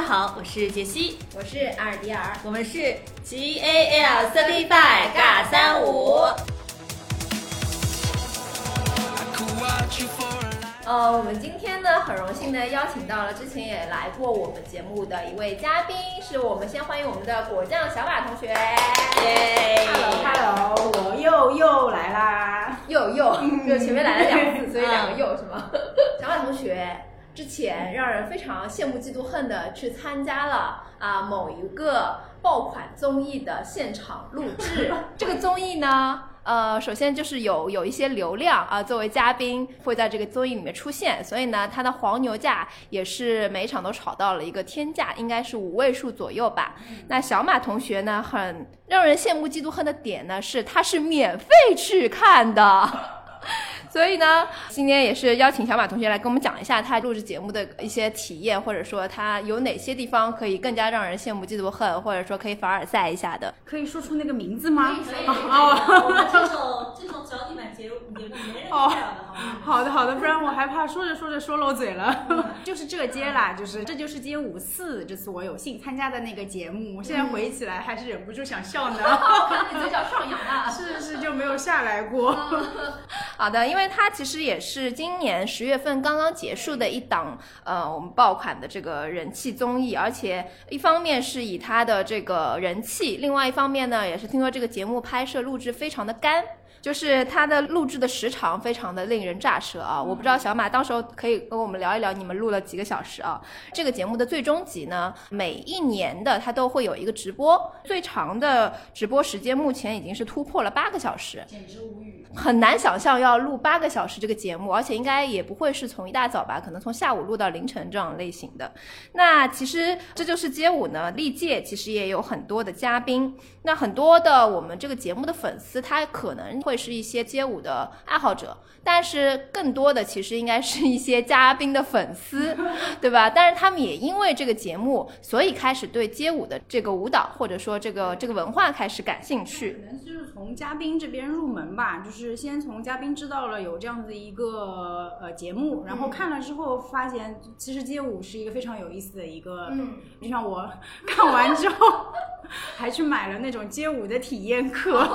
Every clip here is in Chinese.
家好，我是杰西，我是阿尔迪尔，我们是 G A L Certified 尬三五。呃，我们今天呢，很荣幸的邀请到了之前也来过我们节目的一位嘉宾，是我们先欢迎我们的果酱小马同学。Hello，Hello，我又又来啦！又又，就前面来了两次，所以两个又是吗？小马同学之前让人非常羡慕嫉妒恨的去参加了啊某一个爆款综艺的现场录制。这个综艺呢，呃，首先就是有有一些流量啊，作为嘉宾会在这个综艺里面出现，所以呢，它的黄牛价也是每场都炒到了一个天价，应该是五位数左右吧。那小马同学呢，很让人羡慕嫉妒恨的点呢，是他是免费去看的。所以呢，今天也是邀请小马同学来跟我们讲一下他录制节目的一些体验，或者说他有哪些地方可以更加让人羡慕嫉妒恨，或者说可以凡尔赛一下的。可以说出那个名字吗？哦，我们这种这种脚底板节目节目没人 care 的，好的好的，不然我害怕说着说着说漏嘴了。就是这街啦，就是这就是街舞四，这次我有幸参加的那个节目，我现在回忆起来还是忍不住想笑呢。看你嘴角上扬啊！是是就没有下来过。好的，因为因为它其实也是今年十月份刚刚结束的一档呃我们爆款的这个人气综艺，而且一方面是以它的这个人气，另外一方面呢，也是听说这个节目拍摄录制非常的干。就是它的录制的时长非常的令人咋舌啊！我不知道小马到时候可以跟我们聊一聊你们录了几个小时啊？这个节目的最终集呢，每一年的它都会有一个直播，最长的直播时间目前已经是突破了八个小时，简直无语。很难想象要录八个小时这个节目，而且应该也不会是从一大早吧，可能从下午录到凌晨这样类型的。那其实这就是街舞呢，历届其实也有很多的嘉宾，那很多的我们这个节目的粉丝，他可能会是一些街舞的爱好者，但是更多的其实应该是一些嘉宾的粉丝，对吧？但是他们也因为这个节目，所以开始对街舞的这个舞蹈或者说这个这个文化开始感兴趣。可能就是从嘉宾这边入门吧，就是先从嘉宾知道了有这样子一个呃节目，然后看了之后发现，其实街舞是一个非常有意思的一个，嗯，就像我 看完之后，还去买了那种街舞的体验课。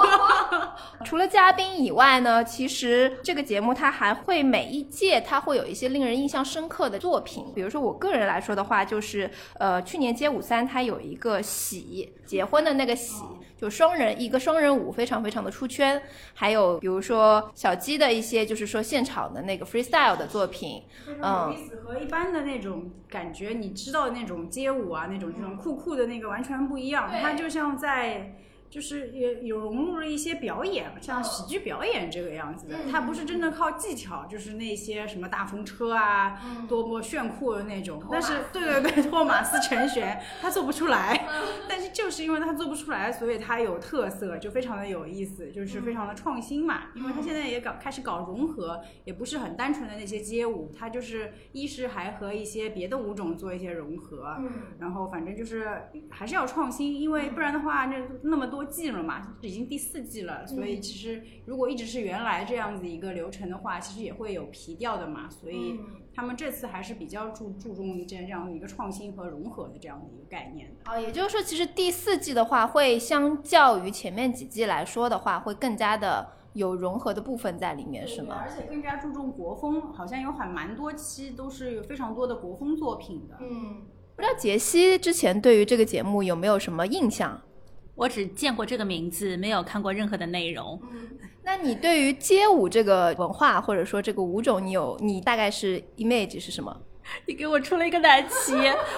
除了嘉宾以外呢，其实这个节目它还会每一届它会有一些令人印象深刻的作品。比如说我个人来说的话，就是呃去年街舞三它有一个喜结婚的那个喜，就双人一个双人舞，非常非常的出圈。还有比如说小鸡的一些就是说现场的那个 freestyle 的作品，嗯意思，和一般的那种感觉，你知道那种街舞啊，那种这种酷酷的那个完全不一样。它就像在，就是也有融入了一些表演，像喜剧表演这个样子的。它不是真的靠技巧，就是那些什么大风车啊，多么炫酷的那种。但是，对对对，托马斯成旋，他做不出来。但是就是因为他做不出来，所以他有特色，就非常的有意思，就是非常的创新嘛。因为他现在也搞开始搞融合，也不是很单纯的那些街舞，他就是一是还和一些别的舞种做一些融合，然后反正就是还是要创新，因为不然的话，那那么多季了嘛，已经第四季了，所以其实如果一直是原来这样子一个流程的话，其实也会有皮掉的嘛，所以他们这次还是比较注注重这这样的一个创新和融合的这样的一个概念的。啊，也就是说，其实第四季的话，会相较于前面几季来说的话，会更加的有融合的部分在里面，是吗？而且更加注重国风，好像有很蛮多期都是有非常多的国风作品的。嗯，不知道杰西之前对于这个节目有没有什么印象？我只见过这个名字，没有看过任何的内容。那你对于街舞这个文化或者说这个舞种，你有你大概是 image 是什么？你给我出了一个难题，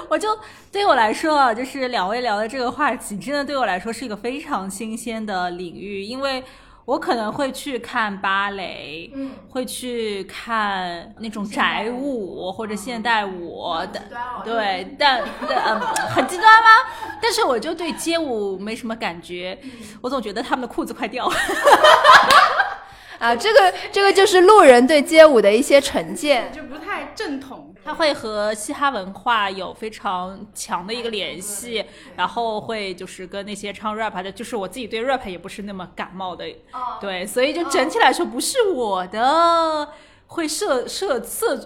我就对我来说啊，就是两位聊的这个话题，真的对我来说是一个非常新鲜的领域，因为我可能会去看芭蕾，嗯，会去看那种宅舞或者现代舞的，对，但但嗯，很极端吗？但是我就对街舞没什么感觉，我总觉得他们的裤子快掉了。啊，这个这个就是路人对街舞的一些成见。就不太正统。它会和嘻哈文化有非常强的一个联系，然后会就是跟那些唱 rap 的，就是我自己对 rap 也不是那么感冒的，对，所以就整体来说不是我的会涉涉涉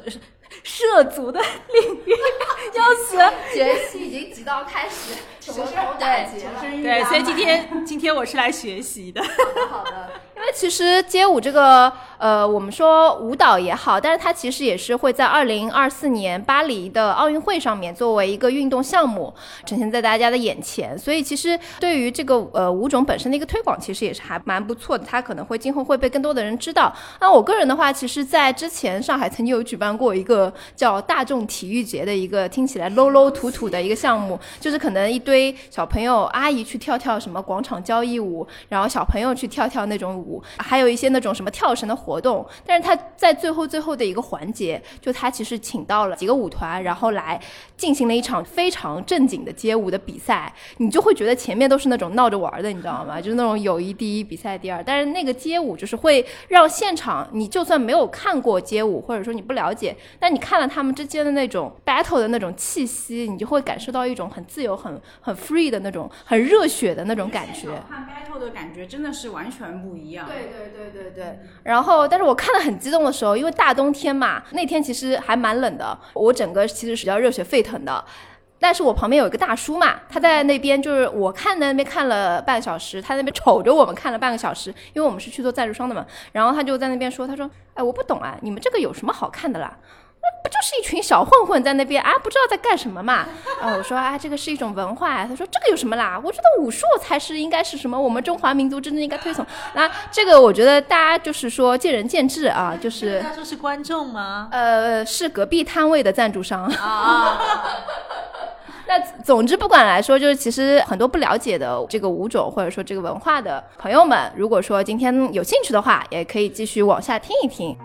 涉足的领域，要死。学习已经急到开始舌头打结了。对，所以今天今天我是来学习的。好的，因为其实街舞这个呃，我们说舞蹈也好，但是它其实也是会在二零二四年巴黎的奥运会上面作为一个运动项目呈现在大家的眼前。所以其实对于这个呃舞种本身的一个推广，其实也是还蛮不错的。它可能会今后会被更多的人知道。那我个人的话，其实在之前上海曾经有举办过一个叫大众体育节的一个听起来 low low 土土的一个项目，就是可能一堆小朋友阿姨去跳跳什么广场交谊舞，然后小朋友去跳跳那种舞，还有一些那种什么跳绳的活动。但是他在最后最后的一个环节，就他其实请到了几个舞团，然后来进行了一场非常正经的街舞的比赛。你就会觉得前面都是那种闹着玩的，你知道吗？就是那种友谊第一，比赛第二。但是那个街舞就是会让现场，你就算没有看过街舞，或者说你不了解，但你看了他们之间的那种 battle 的那种气息，你就会感受到一种很自由、很很 free 的那种很热血的那种感觉。看 battle 的感觉真的是完全不一样。对对对对对。然后，但是我看的很激动的时候，因为大冬天嘛，那天其实还蛮冷的，我整个其实是比较热血沸腾的。但是我旁边有一个大叔嘛，他在那边就是我看那边看了半个小时，他那边瞅着我们看了半个小时，因为我们是去做赞助商的嘛。然后他就在那边说：“他说，哎，我不懂啊，你们这个有什么好看的啦？那 不就是一群小混混在那边啊，不知道在干什么嘛？”啊，我说啊，这个是一种文化呀。他说这个有什么啦？我觉得武术才是应该是什么我们中华民族真正应该推崇。那这个我觉得大家就是说见仁见智啊，就是他说是观众吗？呃，是隔壁摊位的赞助商啊。那总之不管来说，就是其实很多不了解的这个舞种或者说这个文化的朋友们，如果说今天有兴趣的话，也可以继续往下听一听。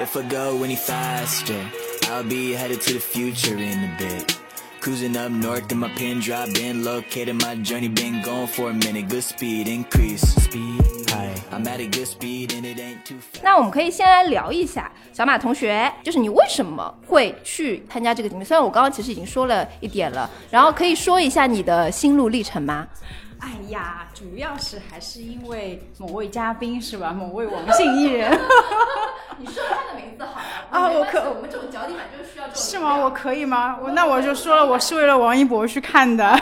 If I go any faster, I'll be headed to the future in a bit. Cruising up north in my pin drop, been located my journey, been going for a minute. Good speed increase, speed high. I'm at a good speed and it ain't too fast. 那我们可以先来聊一下，小马同学，就是你为什么会去参加这个节目？虽然我刚刚其实已经说了一点了，然后可以说一下你的心路历程吗？哎呀，主要是还是因为某位嘉宾是吧？某位王姓艺人。你说他的名字好了 啊，我可我们这种脚底板就是需要这种。是吗？我可以吗？我那我就说了，我是为了王一博去看的。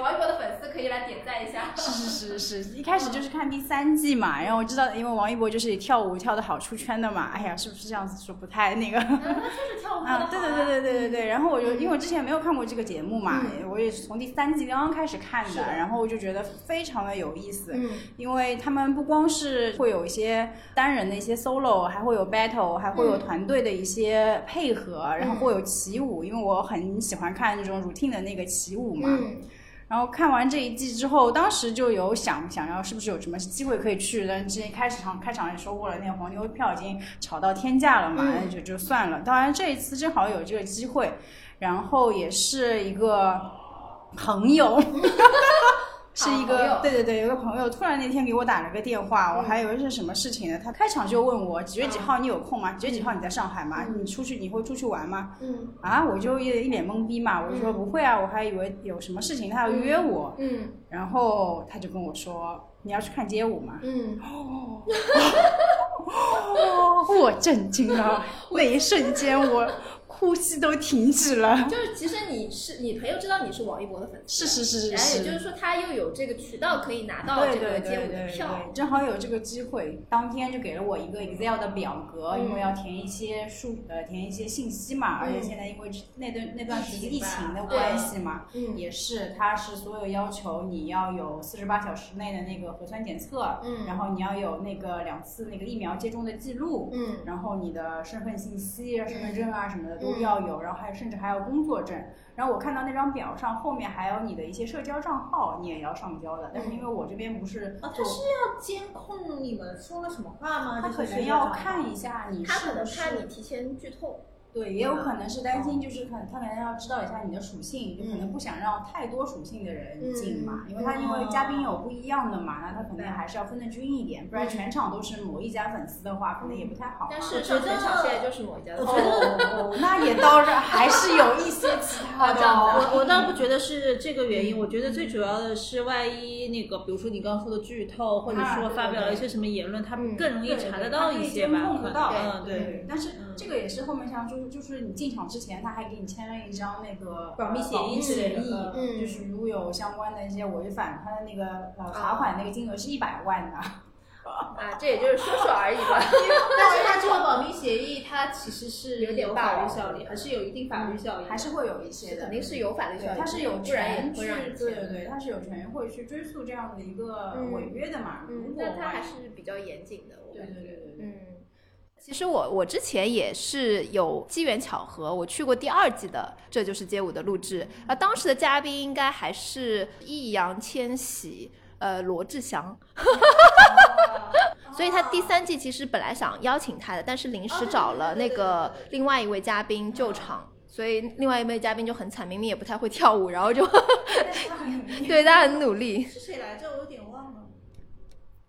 王一博的粉丝可以来点赞一下。是是是是，一开始就是看第三季嘛，然后我知道，因为王一博就是跳舞跳的好出圈的嘛。哎呀，是不是这样子说不太那个？他就是跳舞 啊，对对对对对对对。然后我就因为我之前没有看过这个节目嘛，我也是从第三季刚刚开始看的，然后我就觉得非常的有意思。嗯，因为他们不光是会有一些单人的一些 solo，还会有 battle，还会有团队的一些配合，然后会有起舞，因为我很喜欢看这种 routine 的那个起舞嘛。然后看完这一季之后，当时就有想想要是不是有什么机会可以去，但之前开始场开场也说过了，那个黄牛票已经炒到天价了嘛，那就就算了。当然这一次正好有这个机会，然后也是一个朋友。是一个对对对，有个朋友突然那天给我打了个电话，我还以为是什么事情呢。他开场就问我几月几号你有空吗？几月几号你在上海吗？你出去你会出去玩吗？嗯啊，我就一一脸懵逼嘛，我就说不会啊，我还以为有什么事情他要约我。嗯，然后他就跟我说你要去看街舞吗。嗯，哦，我震惊了，那一瞬间我。呼吸都停止了。就是其实你是你朋友知道你是王一博的粉丝，是是是是然后也就是说他又有这个渠道可以拿到这个街舞的票，正好有这个机会，当天就给了我一个 Excel 的表格，因为要填一些数呃填一些信息嘛，而且现在因为那段那段时间疫情的关系嘛，也是它是所有要求你要有四十八小时内的那个核酸检测，嗯，然后你要有那个两次那个疫苗接种的记录，嗯，然后你的身份信息、身份证啊什么的。都要有，然后还甚至还要工作证。然后我看到那张表上后面还有你的一些社交账号，你也要上交的。但是因为我这边不是，他是要监控你们说了什么话吗？他可能要看一下你，他可能怕你提前剧透。对，也有可能是担心，就是可能他可能要知道一下你的属性，就可能不想让太多属性的人进嘛，因为他因为嘉宾有不一样的嘛，那他肯定还是要分得均一点，不然全场都是某一家粉丝的话，可能也不太好。但是上全场现在就是某一家的。哦，那也倒是还是有一些其他的。我我倒不觉得是这个原因，我觉得最主要的是万一那个，比如说你刚刚说的剧透，或者说发表了一些什么言论，他们更容易查得到一些吧？碰得到，嗯，对。但是这个也是后面像就是。就是你进场之前，他还给你签了一张那个保密协议，协议，嗯，就是如果有相关的一些违反，他的那个呃罚款那个金额是一百万的。啊，这也就是说说而已吧。但是它这个保密协议，它其实是有点法律效力，还是有一定法律效力，还是会有一些的，肯定是有法律效力。它是有权去，对对对，它是有权会去追溯这样的一个违约的嘛。嗯，但它还是比较严谨的。对对对对，嗯。其实我我之前也是有机缘巧合，我去过第二季的《这就是街舞》的录制，啊，当时的嘉宾应该还是易烊千玺、呃罗志祥，所以他第三季其实本来想邀请他的，但是临时找了那个另外一位嘉宾救场，所以另外一位嘉宾就很惨，明明也不太会跳舞，然后就对 他很努力。是谁来着？我有点忘了。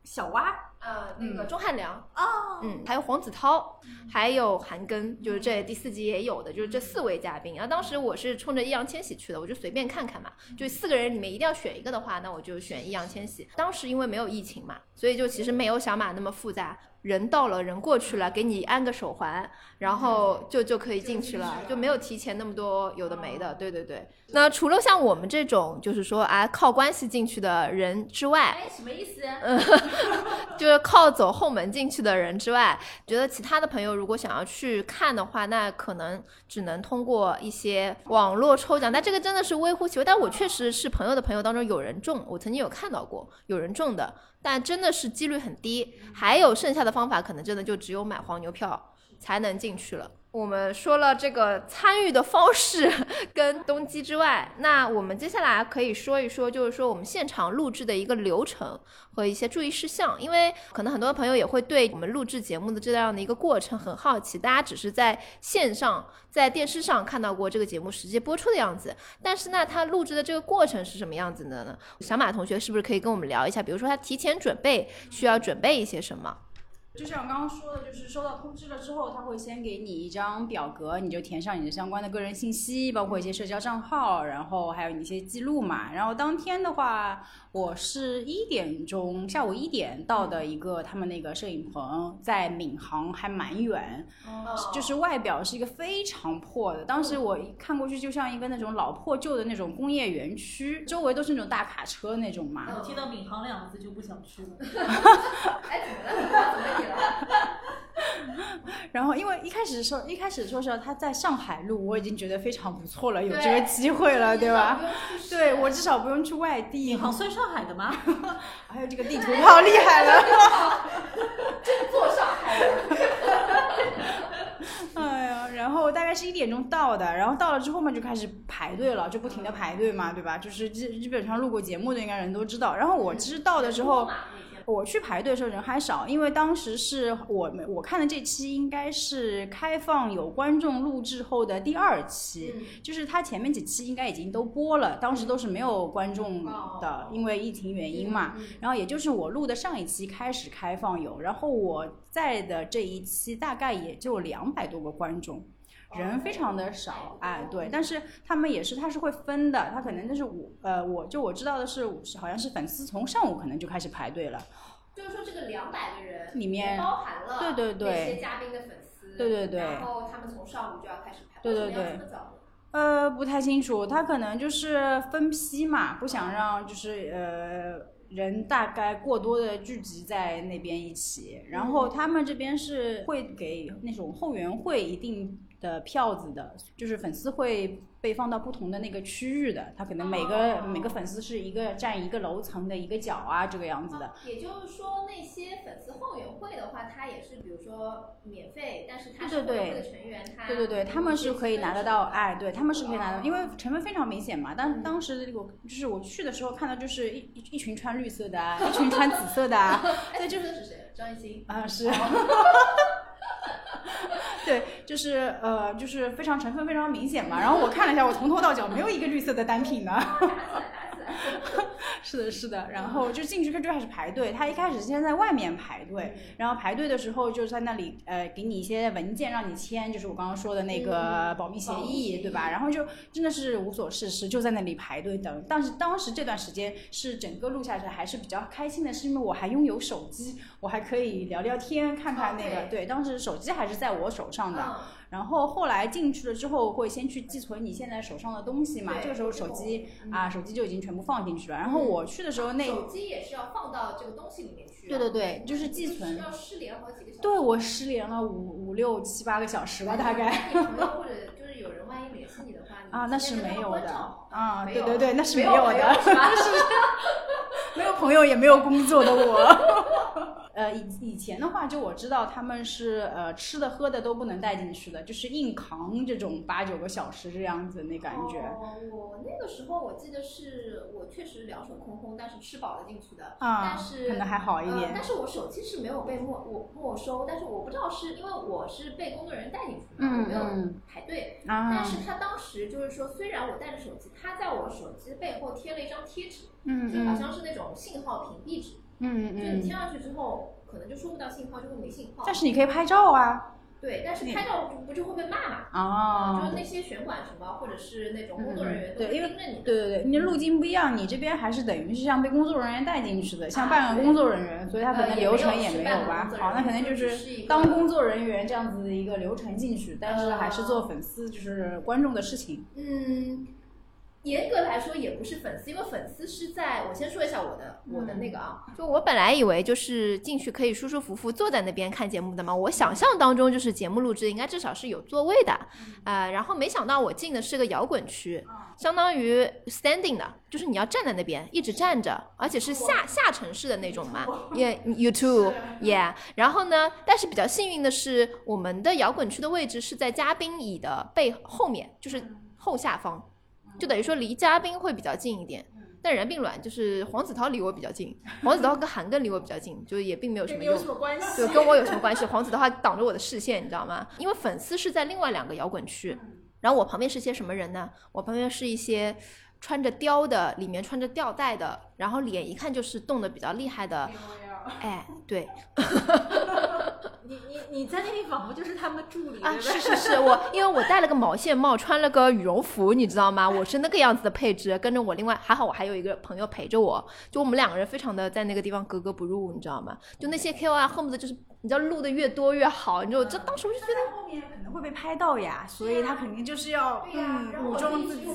小蛙。呃，那个钟汉良哦，嗯，还有黄子韬，还有韩庚，就是这第四集也有的，就是这四位嘉宾。然后当时我是冲着易烊千玺去的，我就随便看看嘛，就四个人里面一定要选一个的话，那我就选易烊千玺。当时因为没有疫情嘛，所以就其实没有小马那么复杂。人到了，人过去了，给你安个手环，然后就就可以进去了，就没有提前那么多有的没的。对对对。那除了像我们这种，就是说啊靠关系进去的人之外，哎，什么意思？嗯，就是靠走后门进去的人之外，觉得其他的朋友如果想要去看的话，那可能只能通过一些网络抽奖。但这个真的是微乎其微。但我确实是朋友的朋友当中有人中，我曾经有看到过有人中的。但真的是几率很低，还有剩下的方法，可能真的就只有买黄牛票才能进去了。我们说了这个参与的方式 跟动机之外，那我们接下来可以说一说，就是说我们现场录制的一个流程和一些注意事项。因为可能很多朋友也会对我们录制节目的这样的一个过程很好奇，大家只是在线上在电视上看到过这个节目实际播出的样子，但是那他录制的这个过程是什么样子的呢？小马同学是不是可以跟我们聊一下？比如说他提前准备需要准备一些什么？就像我刚刚说的，就是收到通知了之后，他会先给你一张表格，你就填上你的相关的个人信息，包括一些社交账号，然后还有你一些记录嘛。然后当天的话，我是一点钟，下午一点到的一个他们那个摄影棚，在闵行，还蛮远，就是外表是一个非常破的。当时我一看过去就像一个那种老破旧的那种工业园区，周围都是那种大卡车那种嘛。我听到闵行两个字就不想去了。哎，怎么了？怎么 然后，因为一开始说，一开始说是他在上海录，我已经觉得非常不错了，有这个机会了，对吧？对我至少不用去外地。闵行算上海的吗？还有这个地图炮厉害了，真坐上海。哎呀，然后大概是一点钟到的，然后到了之后嘛，就开始排队了，就不停的排队嘛，对吧？就是基基本上录过节目的应该人都知道。然后我其实到的时候。我去排队的时候人还少，因为当时是我我看的这期应该是开放有观众录制后的第二期，就是他前面几期应该已经都播了，当时都是没有观众的，因为疫情原因嘛。然后也就是我录的上一期开始开放有，然后我在的这一期大概也就两百多个观众。人非常的少，哎，对，但是他们也是，他是会分的，他可能就是我，呃，我就我知道的是，好像是粉丝从上午可能就开始排队了。就是说这个两百个人里面包含了对对对那些嘉宾的粉丝，对对对，然后他们从上午就要开始排，对对对，呃，不太清楚，他可能就是分批嘛，不想让就是呃人大概过多的聚集在那边一起，然后他们这边是会给那种后援会一定。的票子的，就是粉丝会被放到不同的那个区域的，他可能每个每个粉丝是一个占一个楼层的一个角啊，这个样子的。也就是说，那些粉丝后援会的话，他也是比如说免费，但是他是后援会的成员，他对对对，他们是可以拿得到，哎，对他们是可以拿到，因为成分非常明显嘛。但当时我就是我去的时候看到就是一一群穿绿色的，啊，一群穿紫色的，啊，对，就是谁张艺兴啊，是。对，就是呃，就是非常成分非常明显嘛。然后我看了一下，我从头到脚没有一个绿色的单品呢。是的，是的。然后就进去，他就开始排队。他一开始先在外面排队，然后排队的时候就在那里呃，给你一些文件让你签，就是我刚刚说的那个保密协议，对吧？然后就真的是无所事事，就在那里排队等。但是当时这段时间是整个录下来还是比较开心的，是因为我还拥有手机，我还可以聊聊天，看看那个。对，当时手机还是在我手上的。然后后来进去了之后，会先去寄存你现在手上的东西嘛？这个时候手机啊，手机就已经全部放进去了。然后我去的时候，那手机也是要放到这个东西里面去。对对对，就是寄存。要失联好几个小时。对我失联了五五六七八个小时吧，大概。你朋友或者就是有人万一联系你的话，啊，那是没有的。啊，对对对，那是没有的。没有朋友也没有工作的我。呃，以以前的话，就我知道他们是呃吃的喝的都不能带进去的，就是硬扛这种八九个小时这样子那感觉。哦，我那个时候我记得是我确实两手空空，但是吃饱了进去的。啊，但是可能还好一点。但是我手机是没有被没我没收，但是我不知道是因为我是被工作人员带进去的，我没有排队。啊。但是他当时就是说，虽然我带着手机，他在我手机背后贴了一张贴纸，嗯就好像是那种信号屏蔽纸。嗯嗯，就你贴上去之后，可能就收不到信号，就会没信号。但是你可以拍照啊。对，但是拍照不就会被骂嘛？哦。就是那些选管什么，或者是那种工作人员，对，因为盯着你。对对对，你的路径不一样，你这边还是等于是像被工作人员带进去的，像半个工作人员，所以他可能流程也没有吧。好，那肯定就是当工作人员这样子的一个流程进去，但是还是做粉丝就是观众的事情。嗯。严格来说也不是粉丝，因为粉丝是在我先说一下我的我的那个啊，就我本来以为就是进去可以舒舒服服坐在那边看节目的嘛，我想象当中就是节目录制应该至少是有座位的，呃，然后没想到我进的是个摇滚区，相当于 standing 的，就是你要站在那边一直站着，而且是下下沉式的那种嘛，Yeah you too yeah，然后呢，但是比较幸运的是我们的摇滚区的位置是在嘉宾椅的背后面，就是后下方。就等于说离嘉宾会比较近一点，但人并卵，就是黄子韬离我比较近，黄子韬跟韩庚离我比较近，就也并没有什么用，就跟我有什么关系？黄子韬还挡着我的视线，你知道吗？因为粉丝是在另外两个摇滚区，然后我旁边是些什么人呢？我旁边是一些穿着貂的，里面穿着吊带的，然后脸一看就是冻的比较厉害的，哎，对。你你你在那里仿佛就是他们的助理啊！是是是，我因为我戴了个毛线帽，穿了个羽绒服，你知道吗？我是那个样子的配置，跟着我另外还好，我还有一个朋友陪着我，就我们两个人非常的在那个地方格格不入，你知道吗？就那些 K O 啊恨不得就是你知道录的越多越好，你知道，这当时我就觉得后面可能会被拍到呀，所以他肯定就是要嗯武装自己，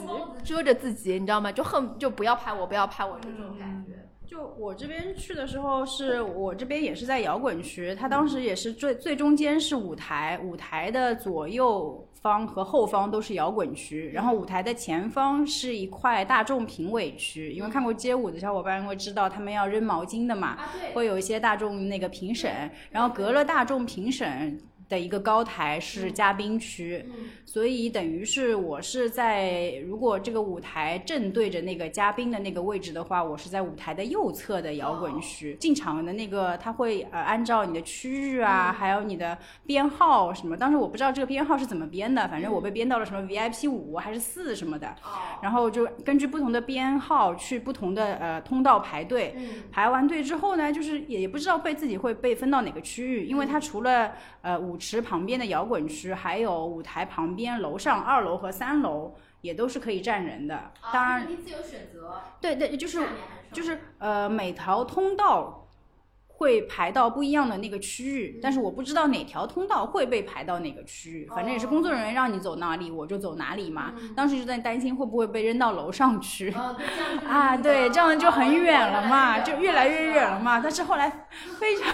遮着自己，你知道吗？就恨就不要拍我，不要拍我，就这种感觉。就我这边去的时候，是我这边也是在摇滚区，它当时也是最最中间是舞台，舞台的左右方和后方都是摇滚区，然后舞台的前方是一块大众评委区，因为看过街舞的小伙伴会知道他们要扔毛巾的嘛，会有一些大众那个评审，然后隔了大众评审。的一个高台是嘉宾区，所以等于是我是在如果这个舞台正对着那个嘉宾的那个位置的话，我是在舞台的右侧的摇滚区。进场的那个他会呃按照你的区域啊，还有你的编号什么，当时我不知道这个编号是怎么编的，反正我被编到了什么 VIP 五还是四什么的，然后就根据不同的编号去不同的呃通道排队，排完队之后呢，就是也不知道被自己会被分到哪个区域，因为它除了呃舞池旁边的摇滚区，还有舞台旁边楼上二楼和三楼也都是可以站人的。当然，自由选择。对对，就是就是呃，每条通道会排到不一样的那个区域，但是我不知道哪条通道会被排到哪个区域。反正也是工作人员让你走哪里，我就走哪里嘛。当时就在担心会不会被扔到楼上去。啊，对，这样就很远了嘛，就越来越远了嘛。但是后来 非常。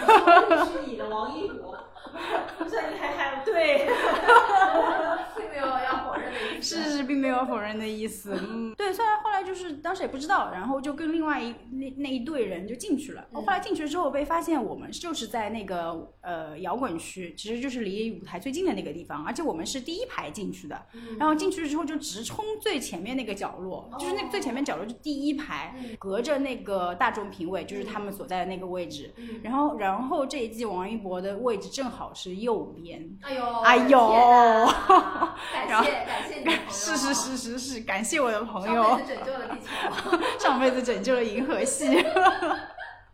是你的王一博。这你还还对，并没有要否认的意思。是是，并没有否认的意思。嗯，对，虽然后来。就是当时也不知道，然后就跟另外一那那一队人就进去了。后来进去之后被发现我们就是在那个呃摇滚区，其实就是离舞台最近的那个地方，而且我们是第一排进去的。然后进去之后就直冲最前面那个角落，就是那最前面角落就第一排，隔着那个大众评委就是他们所在的那个位置。然后然后这一季王一博的位置正好是右边。哎呦，哎呦 感谢感谢你的朋友，是是是是是，感谢我的朋上友。辈子拯救了地球。上辈子拯救了银河系。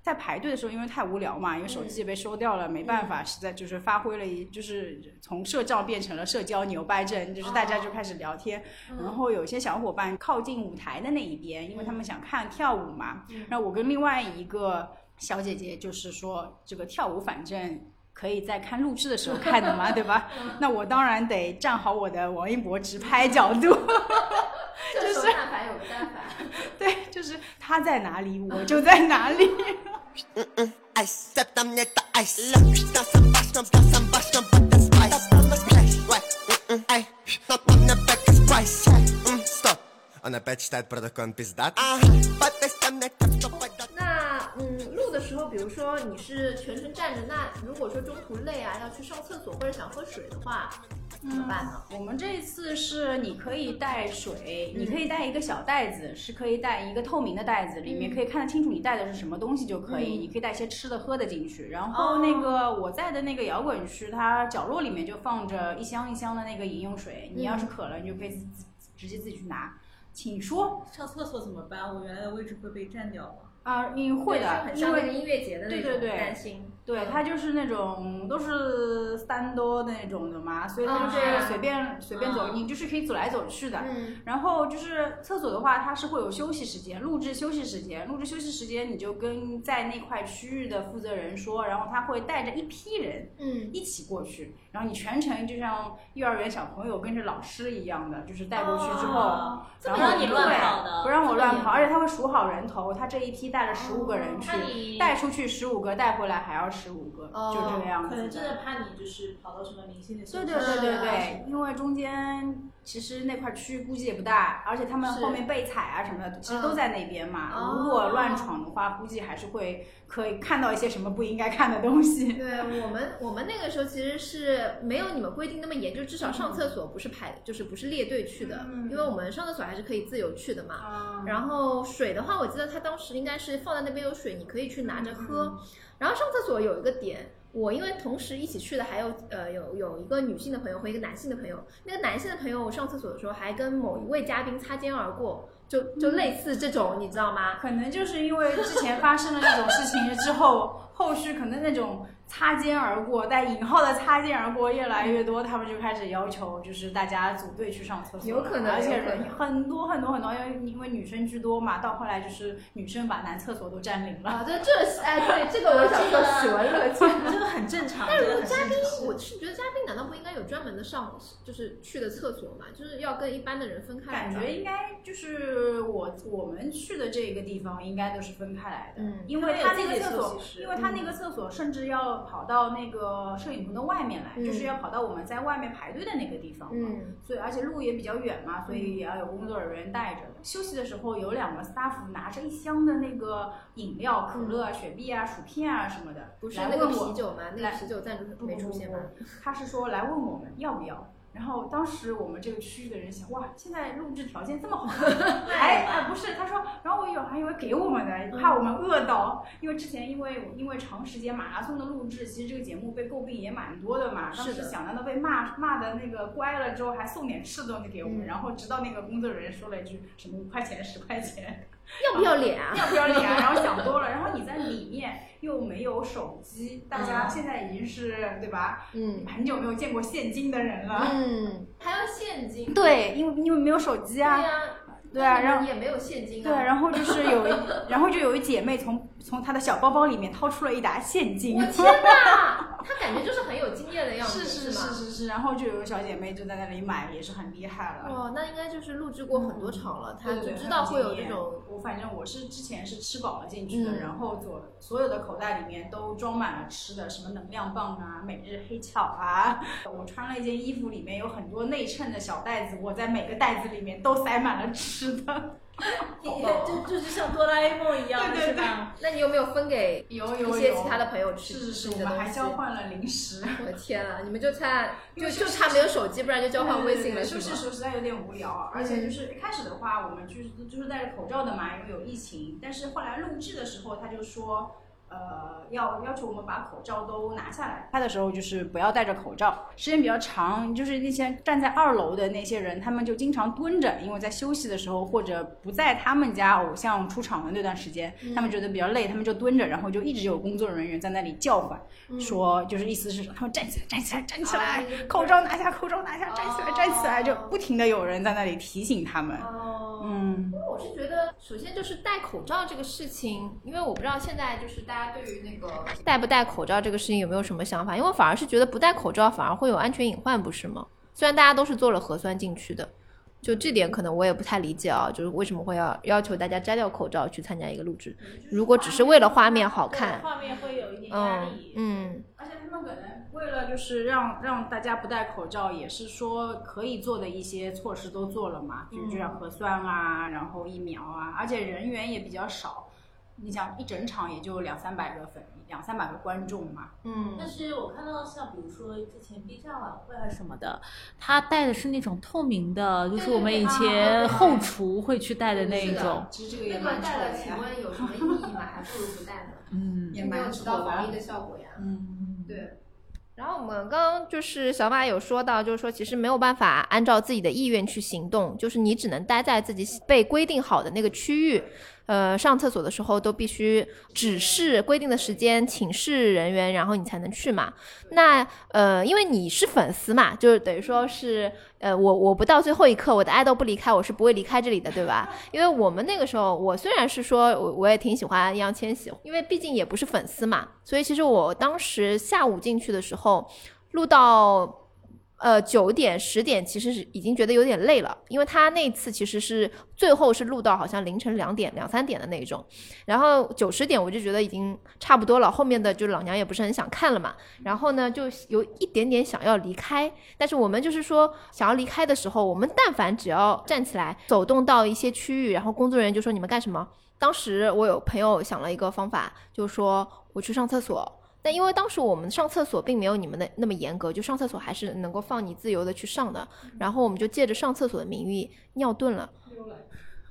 在排队的时候，因为太无聊嘛，因为手机也被收掉了，没办法，实在就是发挥了一，就是从社照变成了社交牛掰症，就是大家就开始聊天。然后有些小伙伴靠近舞台的那一边，因为他们想看跳舞嘛。然后我跟另外一个小姐姐就是说，这个跳舞反正。可以在看录制的时候看的嘛，对吧？那我当然得站好我的王一博直拍角度。这时候但凡有个但凡，对，就是他在哪里，我就在哪里。 Ice, step tam nie ta ice. Love, ta sam baśnią, ta sam baśnią, but the spice. Wait, mm-mm, ej, no tam nie back is price. Mm, stop. Ona опять считает протокол пиздат. Ага, but this time не 比如说你是全程站着，那如果说中途累啊，要去上厕所或者想喝水的话，怎么办呢？我们这一次是你可以带水，你可以带一个小袋子，是可以带一个透明的袋子，里面可以看得清楚你带的是什么东西就可以。你可以带一些吃的喝的进去。然后那个我在的那个摇滚区，它角落里面就放着一箱一箱的那个饮用水，你要是渴了，你就可以直接自己去拿。请说上厕所怎么办？我原来的位置会被占掉吗？啊，你会的，很因为音乐节的那种对对对担心。对，它就是那种都是三多那种的嘛，所以它就是啊随便随便走，嗯你就是可以走来走去的。嗯然后就是厕所的话，它是会有休息时间，录制休息时间，录制休息时间你就跟在那块区域的负责人说，然后他会带着一批人嗯，一起过去，然后你全程就像幼儿园小朋友跟着老师一样的，就是带过去之后，哦然后你乱对跑的不让我乱跑，而且他会数好人头，他这一批带了十五个人去带出去十五个，带回来还要十五个，哦就这个样子。可能真的怕你就是跑到什么明星的对对对对是对，因为中间其实那块区域估计也不大，而且他们后面备采啊什么的，其实都在那边嘛。哦如果乱闯的话，估计还是会可以看到一些什么不应该看的东西。对我们，我们那个时候其实是没有你们规定那么严，就至少上厕所不是排，就是不是列队去的，嗯因为我们上厕所还是可以自由去的嘛。啊，然后水的话，我记得他当时应该是放在那边有水，你可以去拿着喝。然后上厕所有一个点，我因为同时一起去的还有呃有有一个女性的朋友和一个男性的朋友，那个男性的朋友我上厕所的时候还跟某一位嘉宾擦肩而过，就就类似这种，你知道吗？可能就是因为之前发生了这种事情之后，后续可能那种擦肩而过带引号的擦肩而过越来越多，他们就开始要求就是大家组队去上厕所，有可能而且人很多很多很多，因为因为女生居多嘛，到后来就是女生把男厕所都占领了。啊，对，这是哎，对，这个我想说喜闻乐见。这个很正常。但如果嘉宾，我是觉得嘉宾难道不应该有专门的上，就是去的厕所嘛？就是要跟一般的人分开来。感觉应该就是我我们去的这个地方应该都是分开来的，嗯因为他那个厕所因为他那个厕所甚至要跑到那个摄影棚的外面来，嗯就是要跑到我们在外面排队的那个地方嘛。嗯所以而且路也比较远嘛，所以也要有工作人员带着。休息的时候，有两个 staff 拿着一箱的那个饮料，可乐、啊、雪碧啊、薯片啊什么的，嗯不是那个啤酒吗？那个来啤酒赞助没出现吗？他是说来问我们要不要。然后当时我们这个区域的人想，哇，现在录制条件这么好，还哎不是，他说，然后我有还以为给我们的，怕我们饿到，因为之前因为因为长时间马拉松的录制，其实这个节目被诟病也蛮多的嘛。当时想到都被骂骂的那个乖了之后，还送点吃的东西给我们，嗯然后直到那个工作人员说了一句什么五块钱十块钱，要不要脸啊？要不要脸啊？然后想多了，然后你在里面又没有手机，大家嗯现在已经是对吧？嗯很久没有见过现金的人了。嗯，还要现金？对，因为因为没有手机啊。对呀，对啊然后你也没有现金啊。对，然后就是有一，然后就有一姐妹从从她的小包包里面掏出了一沓现金。我天哪，他感觉就是很有经验的样子，是是吗？是是是，然后就有个小姐妹就在那里买，也是很厉害了。哦，那应该就是录制过很多场了，他就知道会有这种。我反正我是之前是吃饱了进去的，嗯然后左所有的口袋里面都装满了吃的，什么能量棒啊、每日黑巧啊。我穿了一件衣服，里面有很多内衬的小袋子，我在每个袋子里面都塞满了吃的。就就是像哆啦 A 梦一样，对对是吧？那你有没有分给有有一些其他的朋友吃？是是是，我们还交。换了零食。我的天啊！你们就差就就差没有手机，不然就交换微信了，休息吗？时候实在有点无聊啊，而且就是一开始的话，我们就是就是戴着口罩的嘛，因为有疫情。但是后来录制的时候，他就说，呃，要要求我们把口罩都拿下来。拍的时候就是不要戴着口罩，时间比较长，就是那些站在二楼的那些人，他们就经常蹲着，因为在休息的时候或者不在他们家偶像出场的那段时间，他们觉得比较累，他们就蹲着，然后就一直有工作人员在那里叫唤，说就是意思是说他们站起来，站起来，站起来啊，口罩拿下，口罩拿下，站起来，站起来，就不停的有人在那里提醒他们。哦，嗯，我是觉得，首先就是戴口罩这个事情，因为我不知道现在就是大家对于那个戴不戴口罩这个事情有没有什么想法，因为反而是觉得不戴口罩反而会有安全隐患，不是吗？虽然大家都是做了核酸进去的，就这点可能我也不太理解啊，就是为什么会要要求大家摘掉口罩去参加一个录制？如果只是为了画面好看，画面会有一点压嗯力。嗯而且他们可能为了就是让让大家不戴口罩，也是说可以做的一些措施都做了嘛，就就像核酸啊，然后疫苗啊，而且人员也比较少。你想一整场也就两三百个粉，两三百个观众嘛，嗯但是我看到像比如说之前 B 站晚会啊什么的，他戴的是那种透明的，就是我们以前后厨会去戴的那一种。其实这个也那蛮戴了，的呀。请问有什么意义吗？还不如不戴呢，嗯，也没有蛮起到防疫的。的效果呀。嗯，对。然后我们刚刚就是小马有说到，就是说其实没有办法按照自己的意愿去行动，就是你只能待在自己被规定好的那个区域。呃，上厕所的时候都必须指示规定的时间，请示人员，然后你才能去嘛。那呃，因为你是粉丝嘛，就是等于说是呃，我我不到最后一刻，我的爱豆不离开，我是不会离开这里的，对吧？因为我们那个时候，我虽然是说我我也挺喜欢易烊千玺，因为毕竟也不是粉丝嘛，所以其实我当时下午进去的时候，录到。呃，九点十点其实是已经觉得有点累了，因为他那次其实是最后是录到好像凌晨两点两三点的那一种，然后九十点我就觉得已经差不多了，后面的就老娘也不是很想看了嘛，然后呢就有一点点想要离开，但是我们就是说想要离开的时候，我们但凡只要站起来走动到一些区域，然后工作人员就说你们干什么？当时我有朋友想了一个方法，就说我去上厕所。但因为当时我们上厕所并没有你们的那么严格，就上厕所还是能够放你自由的去上的。然后我们就借着上厕所的名义尿遁了。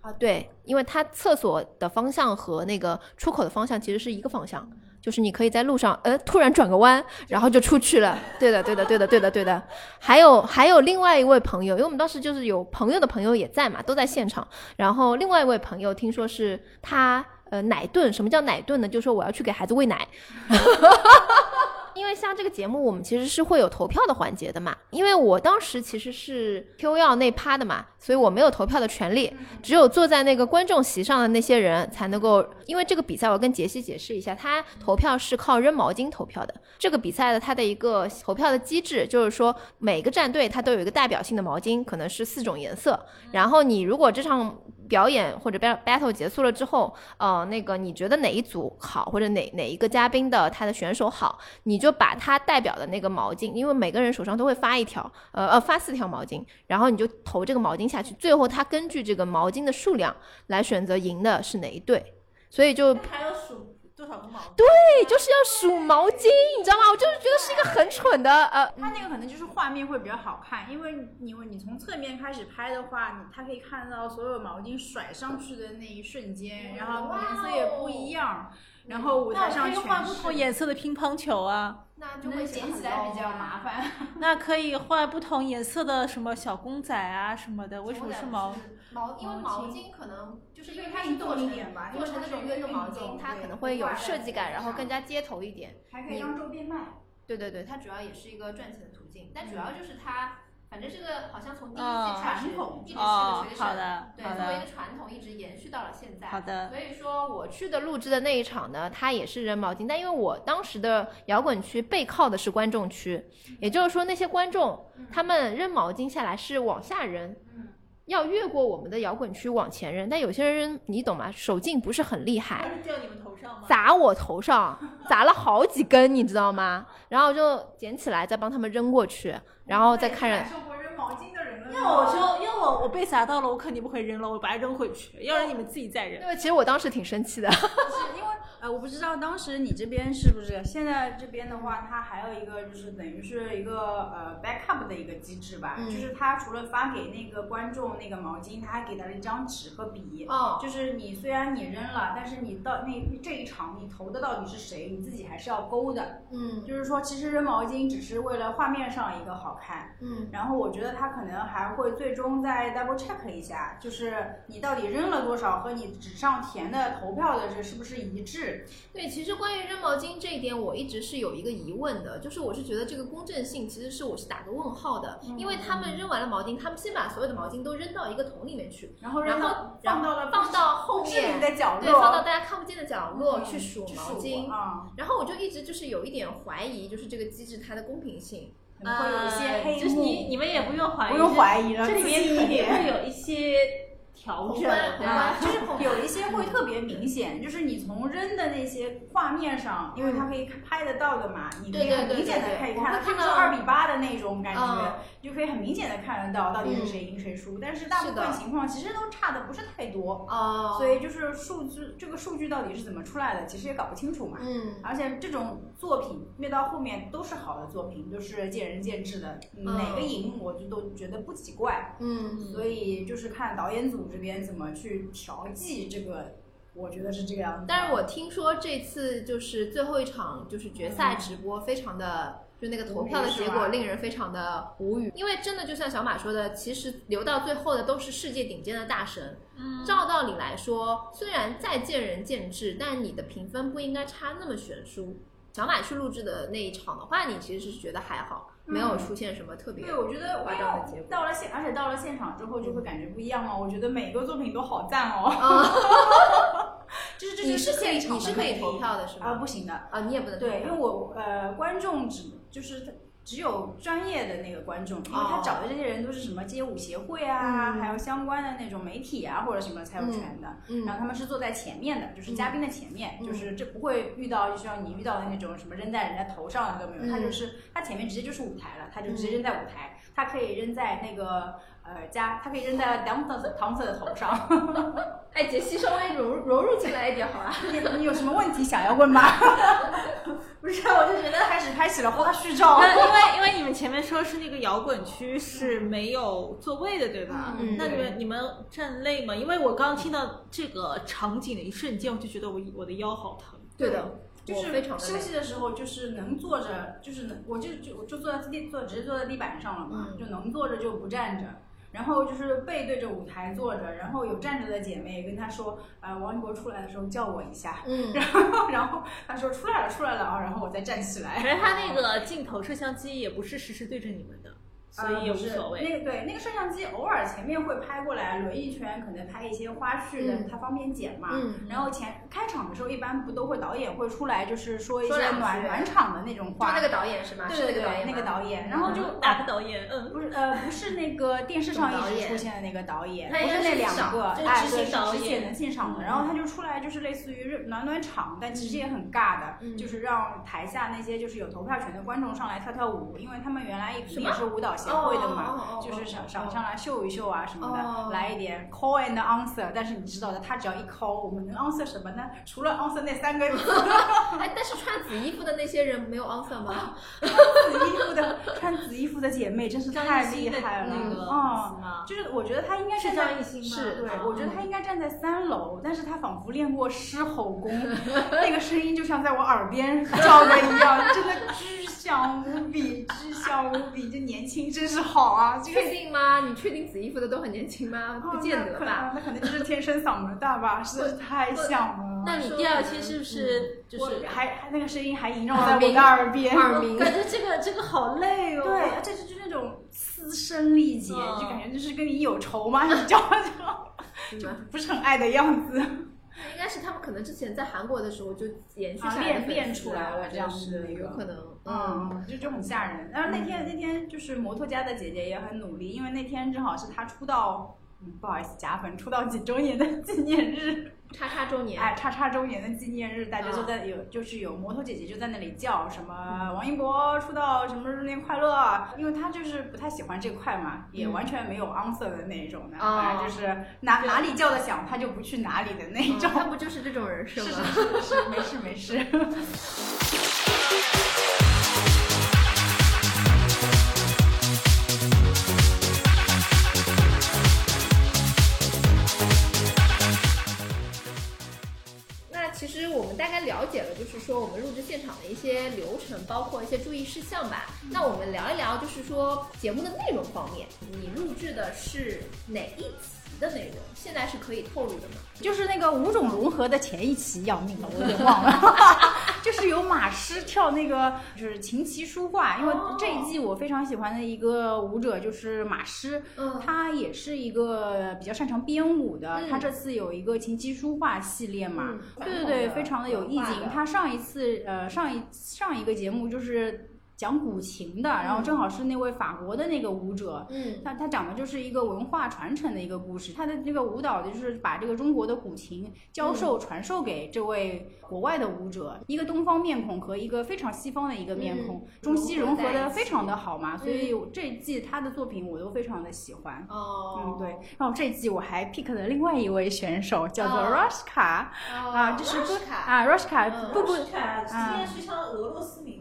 啊，对，因为它厕所的方向和那个出口的方向其实是一个方向，就是你可以在路上，呃，突然转个弯，然后就出去了。对的，对的，对的，对的，对的。还有还有另外一位朋友，因为我们当时就是有朋友的朋友也在嘛，都在现场。然后另外一位朋友听说是他呃奶遁，什么叫奶遁呢？就是说我要去给孩子喂奶。因为像这个节目，我们其实是会有投票的环节的嘛。因为我当时其实是 Q 要那趴的嘛，所以我没有投票的权利，只有坐在那个观众席上的那些人才能够。因为这个比赛，我跟杰西解释一下，他投票是靠扔毛巾投票的。这个比赛的它的一个投票的机制，就是说每个战队它都有一个代表性的毛巾，可能是四种颜色。然后你如果这场表演或者 battle 结束了之后，呃，那个你觉得哪一组好，或者哪哪一个嘉宾的他的选手好，你就把他代表的那个毛巾，因为每个人手上都会发一条，呃呃发四条毛巾，然后你就投这个毛巾下去，最后他根据这个毛巾的数量来选择赢的是哪一队，所以就对，就是要数毛巾，你知道吗？我就是觉得是一个很蠢的，呃，它那个可能就是画面会比较好看，因为你你从侧面开始拍的话，你它可以看到所有毛巾甩上去的那一瞬间，然后颜色也不一样，然后舞台上全以换不同。颜色的乒乓球啊，那就能会捡起来比较麻。烦。那可以换不同颜色的什么小公仔啊什么的，为什么是毛？毛？因为毛巾可能就是因为它运它是做成动一点吧做成那种运动毛巾，它可能会有设计感，然后更加街头一点。还可以当周边卖。对对对，它主要也是一个赚钱的途径，但主要就是它，反正这个好像从第一哦季开始传统一直是哦个，学好的，对，好作为一个，传统一直延续到了现在。好的所以说我去的录制的那一场呢，它也是扔毛巾，但因为我当时的摇滚区背靠的是观众区，也就是说那些观众他们扔毛巾下来是往下扔。要越过我们的摇滚区往前扔，但有些人你懂吗？手劲不是很厉害，掉你们头上吗？砸我头上，砸了好几根，你知道吗？然后就捡起来，再帮他们扔过去，然后再看人。要我就要我我被砸到了，我肯定不会扔了，我把它扔回去，要让你们自己再扔。因为其实我当时挺生气的。是因为呃，我不知道当时你这边是不是，现在这边的话，它还有一个就是等于是一个呃 backup 的一个机制吧，嗯就是它除了发给那个观众那个毛巾，它还给他了一张纸和笔。哦就是你虽然你扔了，但是你到那这一场你投的到底是谁，你自己还是要勾的。嗯就是说，其实扔毛巾只是为了画面上一个好看，嗯然后我觉得他可能还会最终再 double check 一下，就是你到底扔了多少和你纸上填的投票的这是不是一致？对，其实关于扔毛巾这一点，我一直是有一个疑问的，就是我是觉得这个公正性其实是我是打个问号的，因为他们扔完了毛巾，他们先把所有的毛巾都扔到一个桶里面去，然后然后扔到放到了放到后面的角落，对，放到大家看不见的角落嗯去数毛巾。啊，然后我就一直就是有一点怀疑，就是这个机制它的公平性。可能会有一些黑幕，呃就是你你们也不用怀疑，不用怀疑了，这里面肯定会有一些调整啊，就是有一些会特别明显，就是你从扔的那些画面上，因为它可以拍得到的嘛，你可以很明显的可以看到，我会这个是二比八的那种感觉就可以很明显的看得到到底是谁赢谁输。但是大部分情况其实都差的不是太多，哦所以就是数据这个数据到底是怎么出来的，其实也搞不清楚嘛。嗯，而且这种作品越到后面都是好的作品，都是见仁见智的，嗯哪个赢我就都觉得不奇怪。嗯，所以就是看导演组这边怎么去调剂这个，我觉得是这个样子。但是我听说这次就是最后一场就是决赛直播，非常的。就那个投票的结果令人非常的无语，因为真的就像小马说的，其实留到最后的都是世界顶尖的大神。嗯照道理来说，虽然再见仁见智，但你的评分不应该差那么悬殊。小马去录制的那一场的话，你其实是觉得还好，没有出现什么特别对，我觉得夸张的结果。到了现，而且到了现场之后就会感觉不一样嘛。我觉得每个作品都好赞哦。啊，就是这你就是现场的你是可以投票的是啊，不行的。啊，你也不能投对，因为我呃，观众只就是只有专业的那个观众，因为他找的这些人都是什么街舞协会啊，还有相关的那种媒体啊或者什么才有权的。嗯然后他们是坐在前面的，就是嘉宾的前面，嗯就是这不会遇到就像你遇到的那种什么扔在人家头上的都没有，嗯他就是他前面直接就是舞台了，他就直接扔在舞台，他可以扔在那个呃家，他可以扔在 dancer 的头上。哎，杰西稍微融融入进来一点好吧？你你有什么问题想要问吗？不是，我就觉得开始拍起了花絮照。那因为因为你们前面说是那个摇滚区是没有座位的，对吧？嗯那你们你们站累吗？因为我刚听到这个场景的一瞬间，我就觉得我我的腰好疼。对的，就是休息的时候，就是能坐着，就是能，我就就我就坐在地坐，直接坐在地板上了嘛，嗯就能坐着就不站着。然后就是背对着舞台坐着，然后有站着的姐妹跟他说，呃，王一博出来的时候叫我一下，嗯，然后然后他说出来了出来了。啊，然后我再站起来。可 是他那个镜头摄像机也不是实时对着你们的，所以也无所谓。呃那个对那个摄像机偶尔前面会拍过来轮一圈，可能拍一些花絮的，嗯它方便剪嘛。嗯然后前开场的时候，一般不都会导演会出来，就是说一些暖暖场的那种话。就那个导演是吗？对对对，那个导演吗，那个导演，然后就 哪个导演？嗯，不是呃不是那个电视上一直出现的那个导演，不是那两个，就是哎，执对，导演是执行的现场的，嗯然后他就出来就是类似于暖暖场，但其实也很尬的，嗯就是让台下那些就是有投票权的观众上来跳跳舞，因为他们原来也是舞蹈协会的哦哦嘛哦哦，就是想想上上来秀一秀啊什么哦。的，来一点 call and answer，但是你知道的，他只要一 call，我们能 answer 什么呢？除了 answer 那三个字。哎，但是穿紫衣服的那些人没有 answer 吗？紫衣服的穿紫衣服的姐妹真是太厉害了，那个嗯，就是我觉得她应该站是在张艺兴吗？是对哦，我觉得她应该站在三楼，但是她仿佛练过狮吼功，那个声音就像在我耳边叫的一样，真的巨响无比，巨响无比，就年轻真是好啊！这个确定吗？你确定紫衣服的都很年轻吗？不见得哦那可吧。能那可能就是天生嗓门大吧，实在是太响了。那你第二天是不是就是？还还那个声音还萦绕在我的耳边，耳鸣感觉这个这个好累哦。对，而且就是那种嘶声力竭，嗯就感觉就是跟你有仇吗，你叫就就不是很爱的样子。应该是他们可能之前在韩国的时候就延续啊下来的粉丝练练出来了这样子的有可能。嗯，就就很吓人。但是那天那天就是摩托家的姐姐也很努力，因为那天正好是她出道嗯，不好意思，假粉出道几周年的纪念日，叉叉周年，哎，叉叉周年的纪念日，大家就在有，就是有摩托姐姐就在那里叫什么王一博出道什么周年快乐，因为他就是不太喜欢这块嘛，也完全没有 answer 的那一种的，哦反正就是哪哪里叫的响，他就不去哪里的那种。他不就是这种人是 是吗？是是是，没事没事。大概了解了，就是说我们录制现场的一些流程，包括一些注意事项吧。那我们聊一聊，就是说节目的内容方面，你录制的是哪一期的内容？现在是可以透露的吗？就是那个五种融合的前一期要命了，我有点忘了，就是有马师跳那个就是琴棋书画，因为哦这一季我非常喜欢的一个舞者就是马师，嗯他也是一个比较擅长编舞的，嗯他这次有一个琴棋书画系列嘛，嗯对对对，非常的有意。境他上一次呃上一上一个节目就是讲古琴的，然后正好是那位法国的那个舞者，嗯。他他讲的就是一个文化传承的一个故事，他的这个舞蹈就是把这个中国的古琴教授传授给这位国外的舞者，一个东方面孔和一个非常西方的一个面孔，中西融合的非常的好嘛，所以这一季他的作品我都非常的喜欢。哦，嗯，对，然后这一季我还 pick 了另外一位选手，叫做哦。Roshka，、哦啊，就是不 Roshka 啊 Roshka 嗯。不不，是看啊。应该是像俄罗斯名字。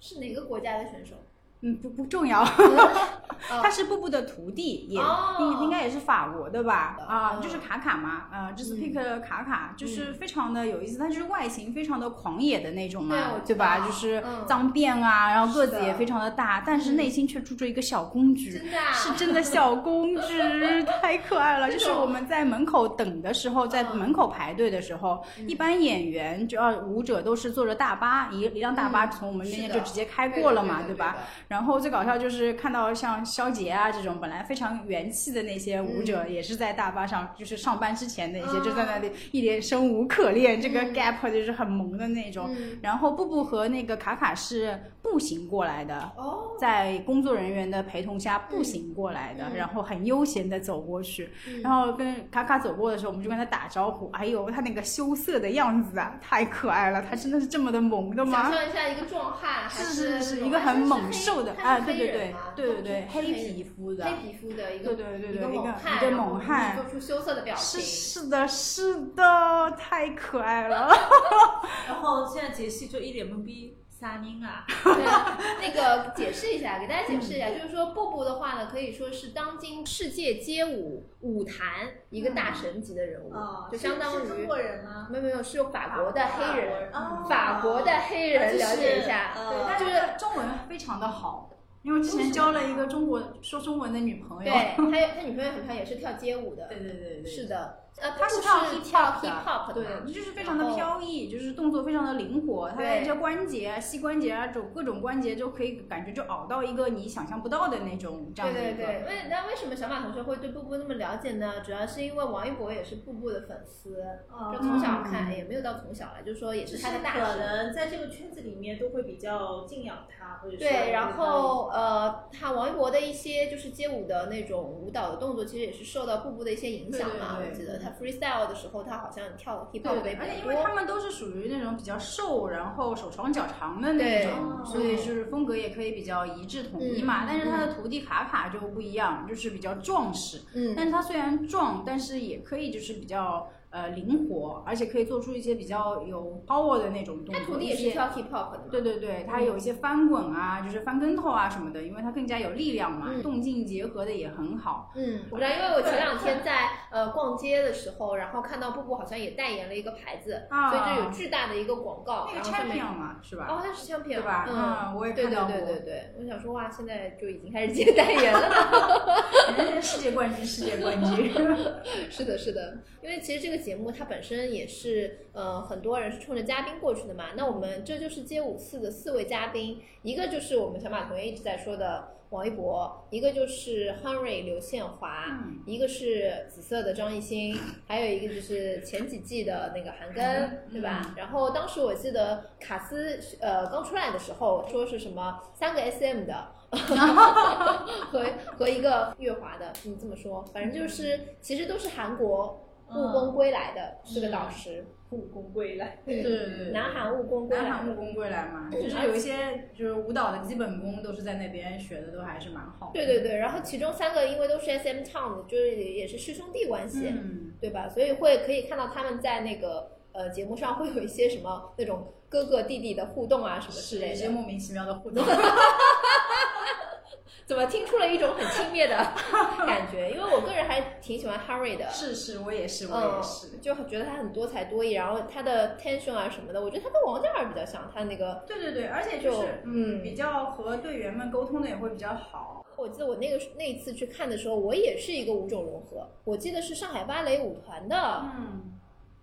是哪个国家的选手？嗯不不重要，他是布布的徒弟，也哦应应该也是法国的吧？啊，嗯就是卡卡嘛，啊，就是 pick 卡卡，就是非常的有意思，他就是外形非常的狂野的那种嘛，对吧？就是嗯脏辫啊，然后个子也非常的大，但是内心却住着一个小公举，是真的小公举，太可爱了。就是我们在门口等的时候，在嗯门口排队的时候，一般演员就要舞者都是坐着大巴，一一辆大巴嗯从我们面前就直接开过了嘛，对吧？然后最搞笑就是看到像肖杰啊这种本来非常元气的那些舞者，也是在大巴上，就是上班之前的一些，嗯就在那里一脸生无可恋，这个 gap 就是很萌的那种。嗯然后布布和那个卡卡是步行过来的，哦，在工作人员的陪同下步行过来的，嗯然后很悠闲的走过去，嗯然后跟卡卡走过的时候，我们就跟他打招呼。哎呦，他那个羞涩的样子啊，太可爱了！他真的是这么的萌的吗想吗？象一下一个壮汉，是是是，一个很猛他是瘦的，黑哎，他是对对对对对对，黑皮肤的，黑皮肤的一个对对对对一个一个猛汉，做出羞涩的表是情。是的是的，太可爱了。然后现在杰西就一脸懵逼，啥人啊？对，那个解释一下，给大家 解释一下，就是说布布的话呢，可以说是当今世界街舞舞坛一个大神级的人物，哦就相当于中国人吗？没有没有是有法国的黑人，哦法国的黑人了解一下，呃对，他这个中文非常的好，因为之前交了一个中国说中文的女朋友。对，他他女朋友很漂亮，也是跳街舞的，对对对对，是的，呃，他是跳跳 hip hop 的 hip hop 对嘛，就是非常的飘逸，就是动作非常的灵活，他的一些关节啊、膝关节啊，这种各种关节就可以感觉就熬到一个你想象不到的那种这样的一个。对对对，为那为什么小马同学会对布布那么了解呢？主要是因为王一博也是布布的粉丝，哦就从小看，也没有到从小了，就是说也是他的大可神。能在这个圈子里面都会比较敬仰他，或者是对，然后呃，他王一博的一些就是街舞的那种舞蹈的动作，其实也是受到布布的一些影响嘛。对对对我记得他 freestyle 的时候，他好像跳 hip 对 hop 对，比较而且因为他。们都是属于那种比较瘦，然后手长脚长的那种，所以就是风格也可以比较一致统一嘛。嗯但是他的徒弟卡卡就不一样，就是比较壮实。嗯但是他虽然壮，但是也可以就是比较呃灵活，而且可以做出一些比较有 power 的那种动作。他徒弟也是跳 hip hop 的。对对对，他有一些翻滚啊，就是翻跟头啊什么的，因为他更加有力量嘛，嗯动静结合的也很好。嗯，我知道，因为我前两天在呃逛街的时候，然后看到布布好像也代言了一个牌子，啊所以就有巨大的一个广告，那个 champion 嘛，是吧？哦，他是 champion 对吧嗯，嗯我也对对看到过对对对，我想说哇，现在就已经开始接代言了。人家世界冠军，世界冠军。是的，是的，因为其实这个节目它本身也是，呃，很多人是冲着嘉宾过去的嘛。那我们这就是街舞四的四位嘉宾，一个就是我们小马同学一直在说的王一博，一个就是 Henry 刘宪华，嗯一个是紫色的张艺兴，还有一个就是前几季的那个韩庚，对吧？然后当时我记得卡斯呃刚出来的时候说是什么三个 SM 的。和和一个月华的，你这么说，反正就是其实都是韩国务工归来的是个导师，务工归来，嗯对对对南韩务工归来。南韩务工归来嘛，就是有一些就是舞蹈的基本功都是在那边学的，都还是蛮好的。对对对，然后其中三个因为都是 SM Town 的，就是也是师兄弟关系，嗯，对吧？所以会可以看到他们在那个呃节目上会有一些什么那种哥哥弟弟的互动啊什么之类的。一些莫名其妙的互动。怎么听出了一种很轻蔑的 感觉？因为我个人还挺喜欢 Harry 的，是是，我也是，我嗯也是。，就觉得他很多才多艺，然后他的 tension 啊什么的，我觉得他跟王嘉尔比较像，他那个。对对对，而且就是嗯，比较和队员们沟通的也会比较好。我记得我那个那一次去看的时候，我也是一个舞种融合，我记得是上海芭蕾舞团的嗯，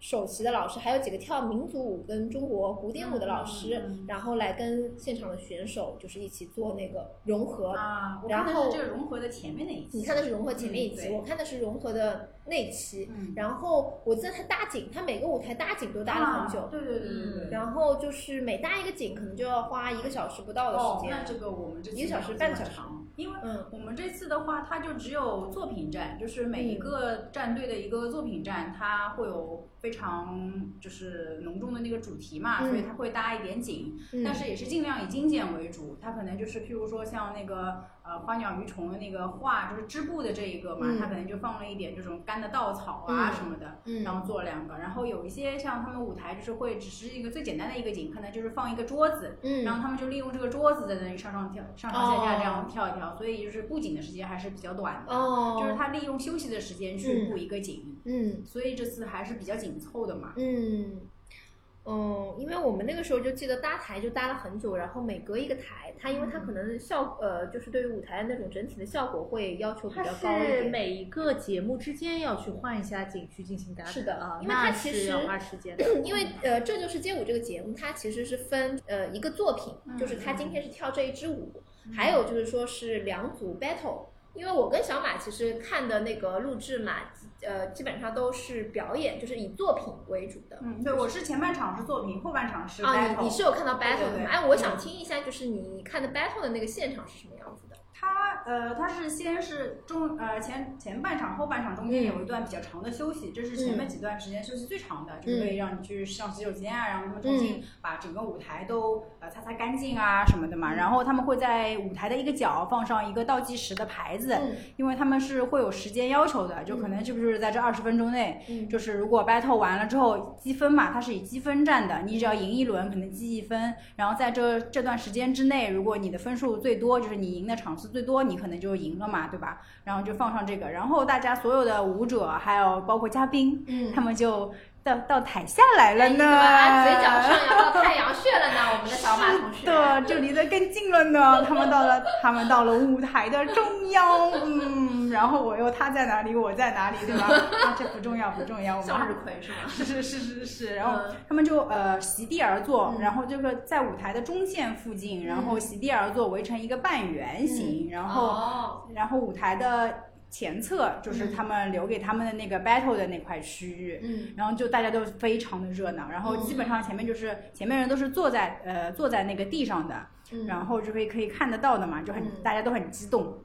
首席的老师，还有几个跳民族舞跟中国古典舞的老师，然后来跟现场的选手就是一起做那个融合。啊，我然后看的是这个融合的前面那一期。你看的是融合前面一期，嗯我看的是融合的那期。嗯，然后我记得他搭景，他每个舞台搭景都搭了很久，啊对对对对对。然后就是每搭一个景可能就要花一个小时不到的哦时，间。那这个我们这次一个小时半个小时因为嗯我们这次的话，它就只有作品站，就是每一个战队的一个作品站，它会有非常就是浓重的那个主题嘛，嗯所以它会搭一点景，嗯但是也是尽量以精简为主。它可能就是譬如说像那个呃花鸟鱼虫的那个画，就是织布的这一个嘛，嗯它可能就放了一点这种干的稻草啊嗯什么的，嗯然后做了两个。然后有一些像他们舞台就是会只是一个最简单的一个景，可能就是放一个桌子，嗯然后他们就利用这个桌子在那里上上跳、上上下下这样跳一跳，所以就是布景的时间还是比较短的，哦，就是他利用休息的时间去布一个景，嗯所以这次还是比较紧凑的嘛。嗯嗯，因为我们那个时候就记得搭台就搭了很久，然后每隔一个台，它因为它可能效呃就是对于舞台的那种整体的效果会要求比较高一是点。每一个节目之间要去换一下景区进行搭是的啊，因为它那其实是要花时间的。因为呃，这就是街舞这个节目，它其实是分呃一个作品，就是他今天是跳这一支舞，还有就是说是两组 battle。因为我跟小马其实看的那个录制嘛，呃，基本上都是表演，就是以作品为主的。嗯，对，我是前半场是作品，后半场是啊，battle。你你是有看到 battle 的吗？哎，我想听一下，就是你看的 battle 的那个现场是什么样子的？它呃，他是先是中呃前前半场、后半场中间有一段比较长的休息，这是前面几段时间休息最长的，就是可以让你去上洗手间啊，然后他们重新把整个舞台都呃擦擦干净啊什么的嘛。然后他们会在舞台的一个角放上一个倒计时的牌子，嗯。因为他们是会有时间要求的，就可能是不是在这二十分钟内，嗯。就是如果 battle 完了之后积分嘛，它是以积分战的，你只要赢一轮可能积一分，然后在这这段时间之内，如果你的分数最多，就是你赢的场次最多，你可能就赢了嘛，对吧？然后就放上这个，然后大家所有的舞者还有包括嘉宾，嗯他们就到到台下来了呢，么嘴角上扬到太阳穴了呢？我们的小马同学。是的，就离得更近了呢。他们到了，他们到了舞台的中央，嗯，然后我又他在哪里，我在哪里，对吧？啊，这不重要，不重要，向日葵是吗？是是是是是，然后嗯他们就呃席地而坐，嗯然后就是在舞台的中线附近，然后席地而坐围成一个半圆形，然后哦，然后舞台的前侧就是他们留给他们的那个 battle 的那块区域，嗯。然后就大家都非常的热闹，然后基本上前面就是前面人都是坐在呃坐在那个地上的，嗯。然后就可以可以看得到的嘛，就很、嗯。大家都很激动。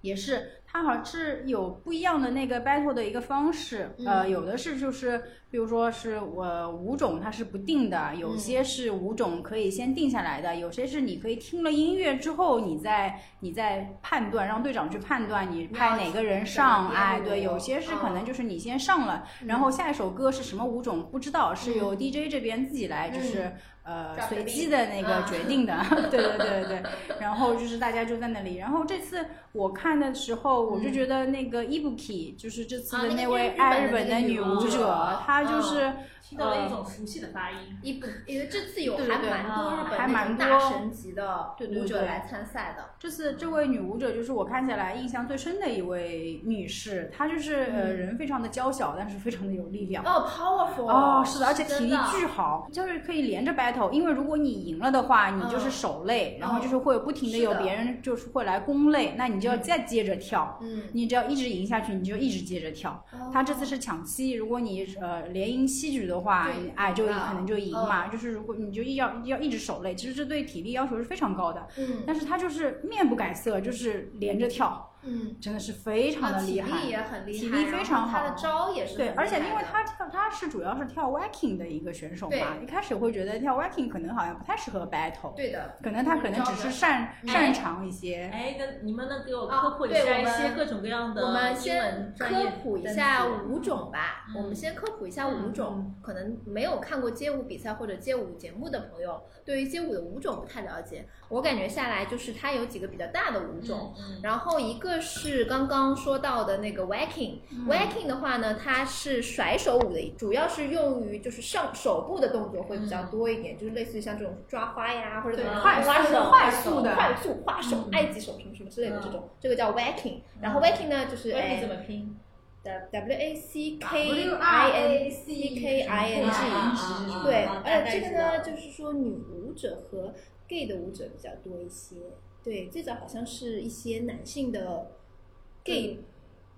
也是，它好像是有不一样的那个 battle 的一个方式，呃，嗯。有的是就是，比如说是我舞种它是不定的，有些是舞种可以先定下来的，有些是你可以听了音乐之后，你再你再判断，让队长去判断你派哪个人上，哎，对，有些是可能嗯。就是你先上了，然后下一首歌是什么舞种不知道，是由嗯。DJ 这边自己来，就是。呃，随机的那个啊决定的，对对对对，然后就是大家就在那里，然后这次我看的时候，我就觉得那个 Ibuki 就是这次的那位爱日本的女女舞舞者她就是听到了一种熟悉的发音。一部，因为这次有还蛮多日本那还蛮多种大神级的对对对舞者来参赛的。这次这位女舞者就是我看起来印象最深的一位女士，她就是呃嗯人非常的娇小，但是非常的有力量。哦，powerful 哦，是的，而且体力巨好，就是可以连着 battle 因为如果你赢了的话，你就是嗯守擂，然后就是会不停的有别人就是会来攻擂，那你就要再接着跳。嗯，你只要一直赢下去，你就一直接着跳。他这次是抢七，如果你呃连赢七局的话哎，就可能就赢嘛。就是如果你就要要一直守擂，其实这对体力要求是非常高的。嗯但是他就是面不改色，就是连着跳，嗯，真的是非常的厉害。体力也很厉害，体力非常好他的招也是对，而且因为他跳他是主要是跳 waking 的一个选手嘛，对一开始会觉得跳 waking 可能好像不太适合 battle，对的，可能他可能只是擅嗯擅长一些。哎，那你们能给我啊科普一下一对我们些各种各样的我们英先科普一下舞种吧。嗯我们先科普一下舞种，可能没有看过街舞比赛或者街舞节目的朋友，对于街舞的舞种不太了解。我感觉下来就是它有几个比较大的舞种，嗯然后一个是刚刚说到的那个 waking，waking、waking 的话呢，它是甩手舞的，主要是用于就是上手部的动作会比较多一点，就是类似于像这种抓花呀，或者怎么快速花手、快速的快速花手、嗯。埃及手什么什么之类的这种，这个叫 waking。然后嗯 waking 呢，就是我哎怎么拼？的 W A C K I N G，啊对，啊而且这个呢，就是说女舞者和 gay 的舞者比较多一些。对，最早好像是一些男性的 gay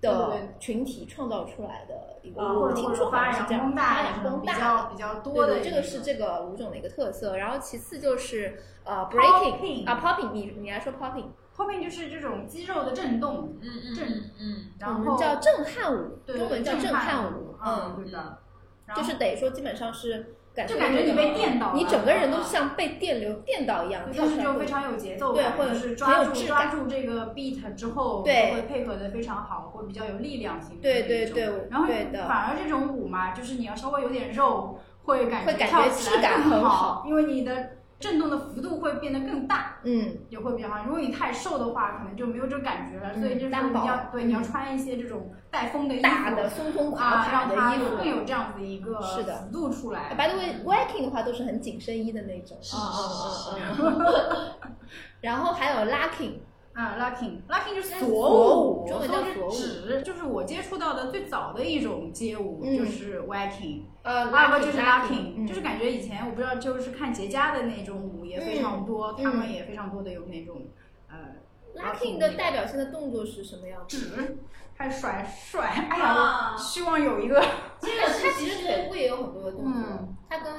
的群体创造出来的一个，啊，或我听说好像是这样，发扬光大比较的。比较多的这个是这个舞种的一个特色。然后其次就是呃 breaking 啊 popping，你你来说 popping，后面就是这种肌肉的震动，嗯嗯正嗯然后们叫震撼舞，中文叫震撼舞，嗯，嗯，对的，就是得说基本上是感就感觉你被电到了，你整个人都嗯。像被电流电到一样，对跳出来会但是就非常有节奏对感，会就是抓住抓住这个 beat 之后，对会配合的非常好，会比较有力量型的对对对。然后反而这种舞嘛，就是你要稍微有点肉，会感会感觉跳起来质感更很好因为你的震动的幅度会变得更大。嗯，也会比较好。如果你太瘦的话，可能就没有这个感觉了。嗯所以就是你要对你要嗯穿一些这种带风的衣服，大的松松垮啊，垮的衣服。更有这样子一个幅度出来。By the way, waking 的话都是很紧身衣的那种，是是是嗯嗯嗯。然后还有 locking，啊，locking，locking 就是锁锁舞，舞中文叫锁舞指，就是我接触到的最早的一种街舞，嗯就是 waking，呃，还有个就是嗯就是感觉以前我不知道，就是看节家的那种舞也非常多，嗯他们也非常多的有那种呃 locking 的代表性的动作是什么样子？指，还甩甩，哎呀，希望有一个。这个它其实腿部也有很多的动作嗯，它跟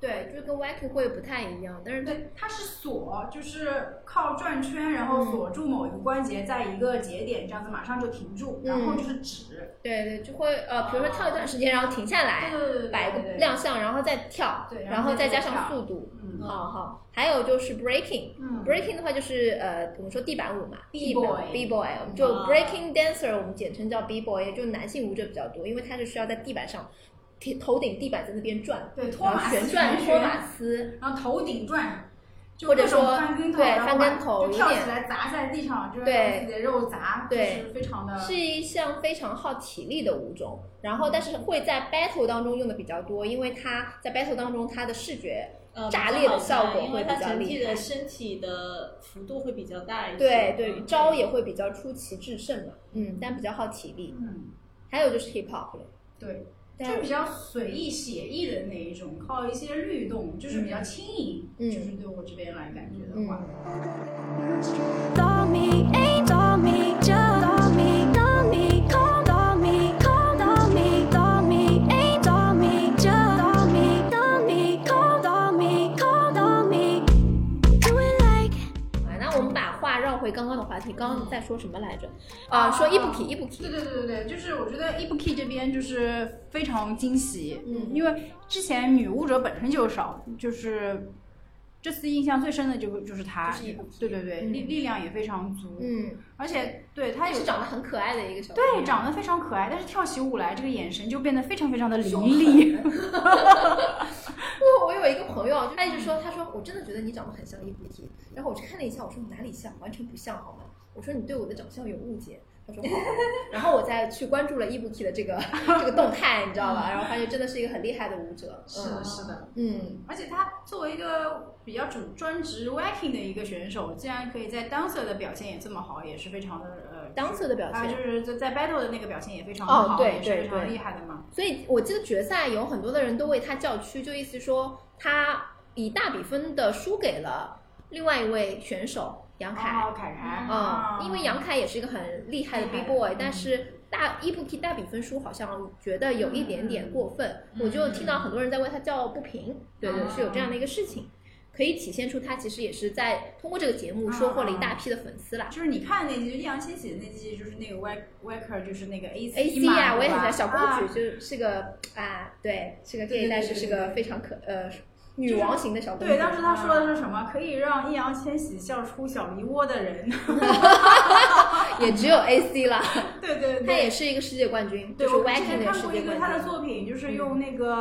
对，就是跟 waking 会不太一样，但是对，它是锁，就是靠转圈，然后锁住某一个关节，在一个节点，这样子马上就停住，然后就是指。对对，就会呃，比如说跳一段时间，然后停下来，对对对对，摆个亮相，然后再跳，对然后再加上速度。嗯好好，还有就是 breaking。嗯 breaking 的话就是呃，我们说地板舞嘛 b boy 就啊 breaking dancer，我们简称叫 b boy，就男性舞者比较多，因为他是需要在地板上，贴头顶地板在那边转，对，托然马斯旋转托马斯，然后头顶转，就各种或者说翻跟头，对翻跟头就跳起来砸在地上，就是自己的肉砸，对就是非常的是一项非常耗体力的舞种，然后但是会在 battle 当中用的比较多，因为它在 battle 当中它的视觉呃炸裂的效果会比较厉害的。身体的幅度会比较大一些。对对，嗯招也会比较出奇制胜嘛，嗯，但比较耗体力。嗯，还有就是 hip hop 了，对。但就比较随意写意的那一种，靠一些律动，就是比较轻盈。嗯就是对我这边来感觉的话刚刚的话题，刚刚在说什么来着？啊，说 ibuki 对 ibuki，对对对对，就是我觉得 Ibuki 这边就是非常惊喜，嗯因为之前女巫者本身就少，就是这次印象最深的就就是他，就是 Ibuki 对对对，嗯。力力量也非常足，嗯，而且对他有是长得很可爱的一个小姑对长得非常可爱，但是跳起舞来这个眼神就变得非常非常的凌厉，我我有一个朋友，就他一直说，他说我真的觉得你长得很像伊布提，然后我去看了一下，我说你哪里像，完全不像好吗？我说你对我的长相有误解。他说好，然后我再去关注了伊布提的这个 这个动态，你知道吧？然后发现真的是一个很厉害的舞者。是的，嗯是的。嗯，而且他作为一个比较主专职 waking 的一个选手，竟然可以在 dancer 的表现也这么好，也是非常的呃 dancer 的表现啊，现就是在在 battle 的那个表现也非常哦对也是非常厉害的嘛。所以我记得决赛有很多的人都为他叫屈，就意思说他以大比分的输给了另外一位选手杨凯。哦，凯凯，嗯，因为杨凯也是一个很厉害的 B boy，嗯。但是大伊布 K 大比分输好像觉得有一点点过分，嗯我就听到很多人在为他叫不平，对对，是有这样的一个事情，可以体现出他其实也是在通过这个节目收获了一大批的粉丝啦。就是你看那集，易烊千玺的那集，就是那个 Wak Waker，就是那个 A A C 嘛啊，我也很喜欢小公啊。主，就是个啊，对，是个对 gay，但是是个非常可呃女王型的小公主。对，当时他说的是什么？可以让易烊千玺笑出小梨窝的人。也只有 A C 了，对对对，他也是一个世界冠军，对，就是我之 Wacken 前的看过一个世界冠军。他的作品，就是用那个、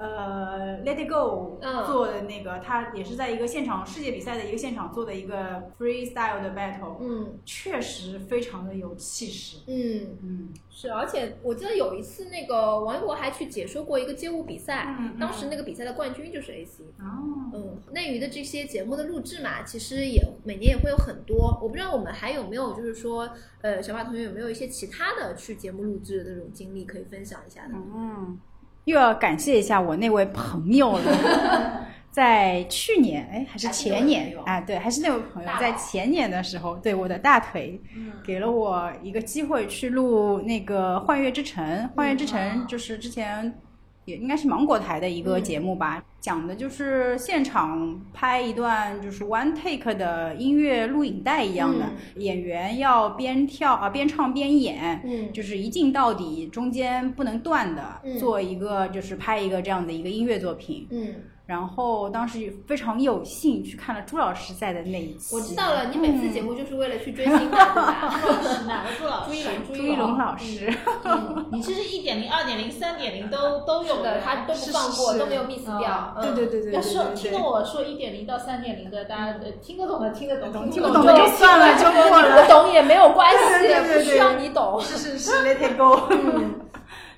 呃 Let It Go 嗯。做的那个，他也是在一个现场世界比赛的一个现场做的一个 freestyle 的 battle，、嗯。确实非常的有气势。嗯，嗯，是，而且我记得有一次那个王一博还去解说过一个街舞比赛，当时那个比赛的冠军就是 A C。哦，嗯，内娱的这些节目的录制嘛，其实也每年也会有很多。我不知道我们还有没有，就是说，呃，小马同学有没有一些其他的去节目录制的这种经历可以分享一下呢？嗯，又要感谢一下我那位朋友了。在去年，哎，还是前年啊？对，还是那位朋友，在前年的时候，对我的大腿，给了我一个机会去录那个《幻乐之城》。《幻乐之城》就是之前也应该是芒果台的一个节目吧，讲的就是现场拍一段就是 one take 的音乐录影带一样的，演员要边跳啊边唱边演，嗯。就是一镜到底，中间不能断的，嗯。做一个就是拍一个这样的一个音乐作品。嗯，然后当时非常有幸去看了朱老师在的那一期，我知道了，你每次节目就是为了去追星的，对吧？是哪个朱老师？朱一龙，朱一龙老师，你其实一点零、二点零、三点零都都有的，他都不放过，都没有 miss 掉。对对对对对要说听懂我说一点零到三点零的，大家呃听得懂的听得懂，听不不懂的就算了，就过不了。懂也没有关系，不需要你懂。是是是，Let it go。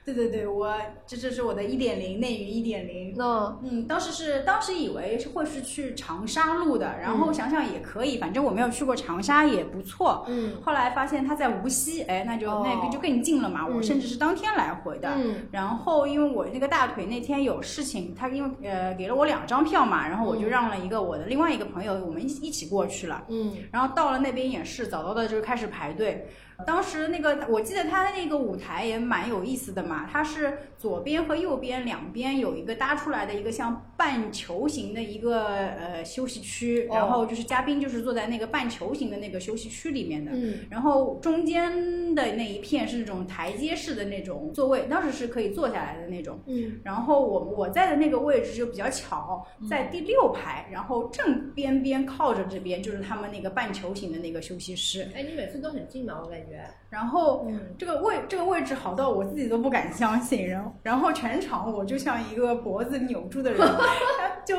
对对对，我这这是我的一点零内娱一点零。嗯嗯，当时是当时以为是会是去长沙录的，然后想想也可以，反正我没有去过长沙，也不错。嗯后来发现他在无锡，哎，那就、哦那个就更近了嘛。嗯我甚至是当天来回的。嗯然后因为我那个大腿那天有事情，他因为呃给了我两张票嘛，然后我就嗯让了一个我的另外一个朋友，我们一一起过去了。嗯然后到了那边也是早早的就开始排队。当时那个我记得他的那个舞台也蛮有意思的嘛，它是左边和右边两边有一个搭出来的一个像半球形的一个呃休息区，哦然后就是嘉宾就是坐在那个半球形的那个休息区里面的。嗯然后中间的那一片是那种台阶式的那种座位，当时是可以坐下来的那种。嗯然后我我在的那个位置就比较巧，在第六排，然后正边边靠着这边就是他们那个半球形的那个休息室。哎，你每次都很近嘛，我感觉。然后嗯这个位这个位置好到我自己都不敢相信，然后然后全场我就像一个脖子扭住的人，就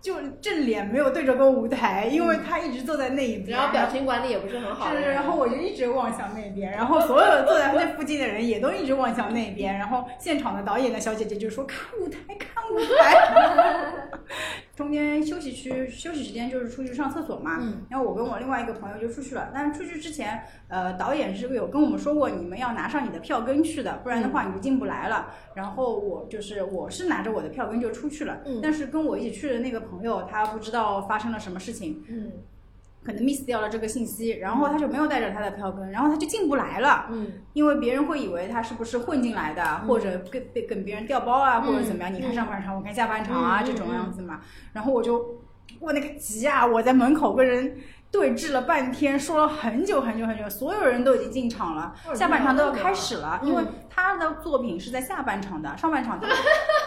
就正脸没有对着过舞台，因为他一直坐在那一边，然后表情管理也不是很好。是，然后我就一直望向那边，然后所有坐在那附近的人也都一直望向那边，然后现场的导演的小姐姐就说看舞台，看舞台。中间休息区休息时间就是出去上厕所嘛，嗯。然后我跟我另外一个朋友就出去了，但是出去之前，呃，导演是有跟我们说过，你们要拿上你的票根去的，不然的话你就进不来了。然后我就是我是拿着我的票根就出去了，嗯。但是跟我一起去的那个朋友他不知道发生了什么事情，嗯可能 miss 掉了这个信息，然后他就没有带着他的票根，然后他就进不来了。嗯因为别人会以为他是不是混进来的，或者跟被跟别人调包啊，嗯或者怎么样？你看上半场，我看下半场啊，嗯这种样子嘛。然后我就我那个急啊，我在门口跟人对峙了半天，说了很久很久很久，所有人都已经进场了，哦下半场都要开始了，嗯因为他的作品是在下半场的，上半场，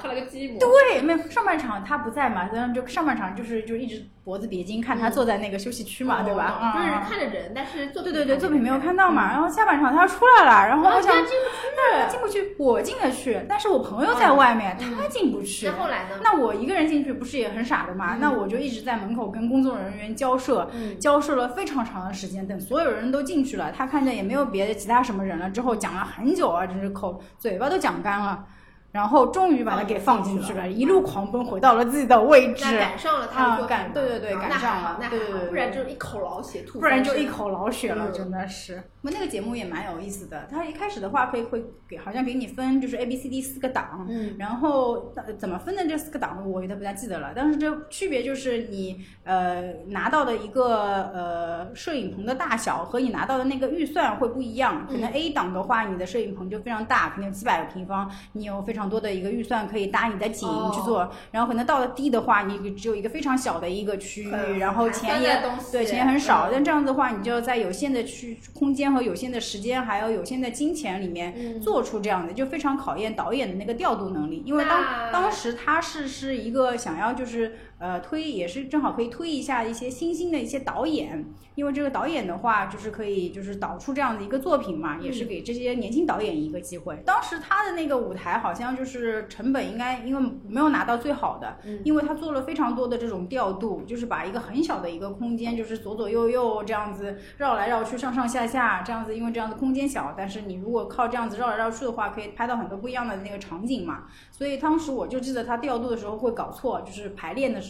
看了个基模。对，没有上半场他不在嘛，然后就上半场就是就一直脖子别筋，看他坐在那个休息区嘛，对吧？哦就是嗯看着人，但是作对对对，作品没有看到嗯嘛，然后下半场他出来了，然后我想进不去进不去，我进得去，但是我朋友在外面，他进不去。那后来呢？那我一个人进去不是也很傻的嘛？那我就一直在门口跟工作人员交涉，嗯交涉了非常长的时间。等所有人都进去了，他看见也没有别的其他什么人了之后，讲了很久啊，真是口嘴巴都讲干了。然后终于把它给放进去了，一路狂奔回到了自己的位置那，赶上了他赶对对对啊赶上了对对对不然就一口老血吐，不然就一。口老血了，嗯真的是。我那个节目也蛮有意思的，它一开始的话可以会给好像给你分就是 A B C D 四个档，嗯然后呃怎么分的这四个档我有点不太记得了，但是这区别就是你呃拿到的一个呃摄影棚的大小和你拿到的那个预算会不一样，可能 A 档的话你的摄影棚就非常大，可能有七百个平方，你有非常多的一个预算可以搭你的景哦去做，然后可能到了 D 的话，你只有一个非常小的一个区域，很然后钱也对钱也很少，嗯。但这样子的话，你就在有限的区空间和有限的时间，还有有限的金钱里面嗯做出这样的，就非常考验导演的那个调度能力。因为当当时他是是一个想要就是呃推，也是正好可以推一下一些新兴的一些导演，因为这个导演的话就是可以就是导出这样的一个作品嘛，也是给这些年轻导演一个机会。当时他的那个舞台好像就是成本应该因为没有拿到最好的，因为他做了非常多的这种调度，就是把一个很小的一个空间，就是左左右右这样子绕来绕去、上上下下这样子，因为这样子空间小，但是你如果靠这样子绕来绕去的话，可以拍到很多不一样的那个场景嘛。所以当时我就记得他调度的时候会搞错，就是排练的时候，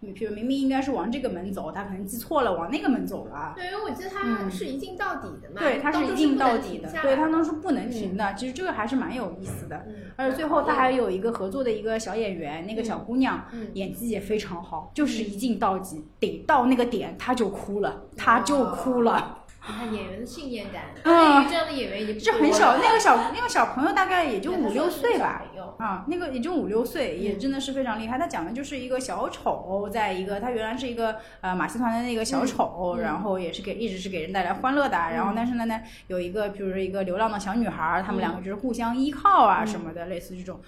你比如明明应该是往这个门走，他可能记错了，往那个门走了。对，因为我记得他是一镜到底的嘛，嗯对，他是一镜到底的，对，他当时不能停的。其实这个还是蛮有意思的。嗯而且最后他还有一个合作的一个小演员，那个小姑娘、嗯演技也非常好，就是一镜到底，得到那个点她就哭了，她就哭了。你看演员的信念感，嗯对于这样的演员已经不多就很小，那个小那个小朋友大概也就五六岁吧啊，那个也就五六岁，也真的是非常厉害。他讲的就是一个小丑，在一个他原来是一个呃马戏团的那个小丑，嗯然后也是给一直是给人带来欢乐的。然后但是呢呢，有一个比如说一个流浪的小女孩儿，他们两个就是互相依靠啊什么的，类似这种。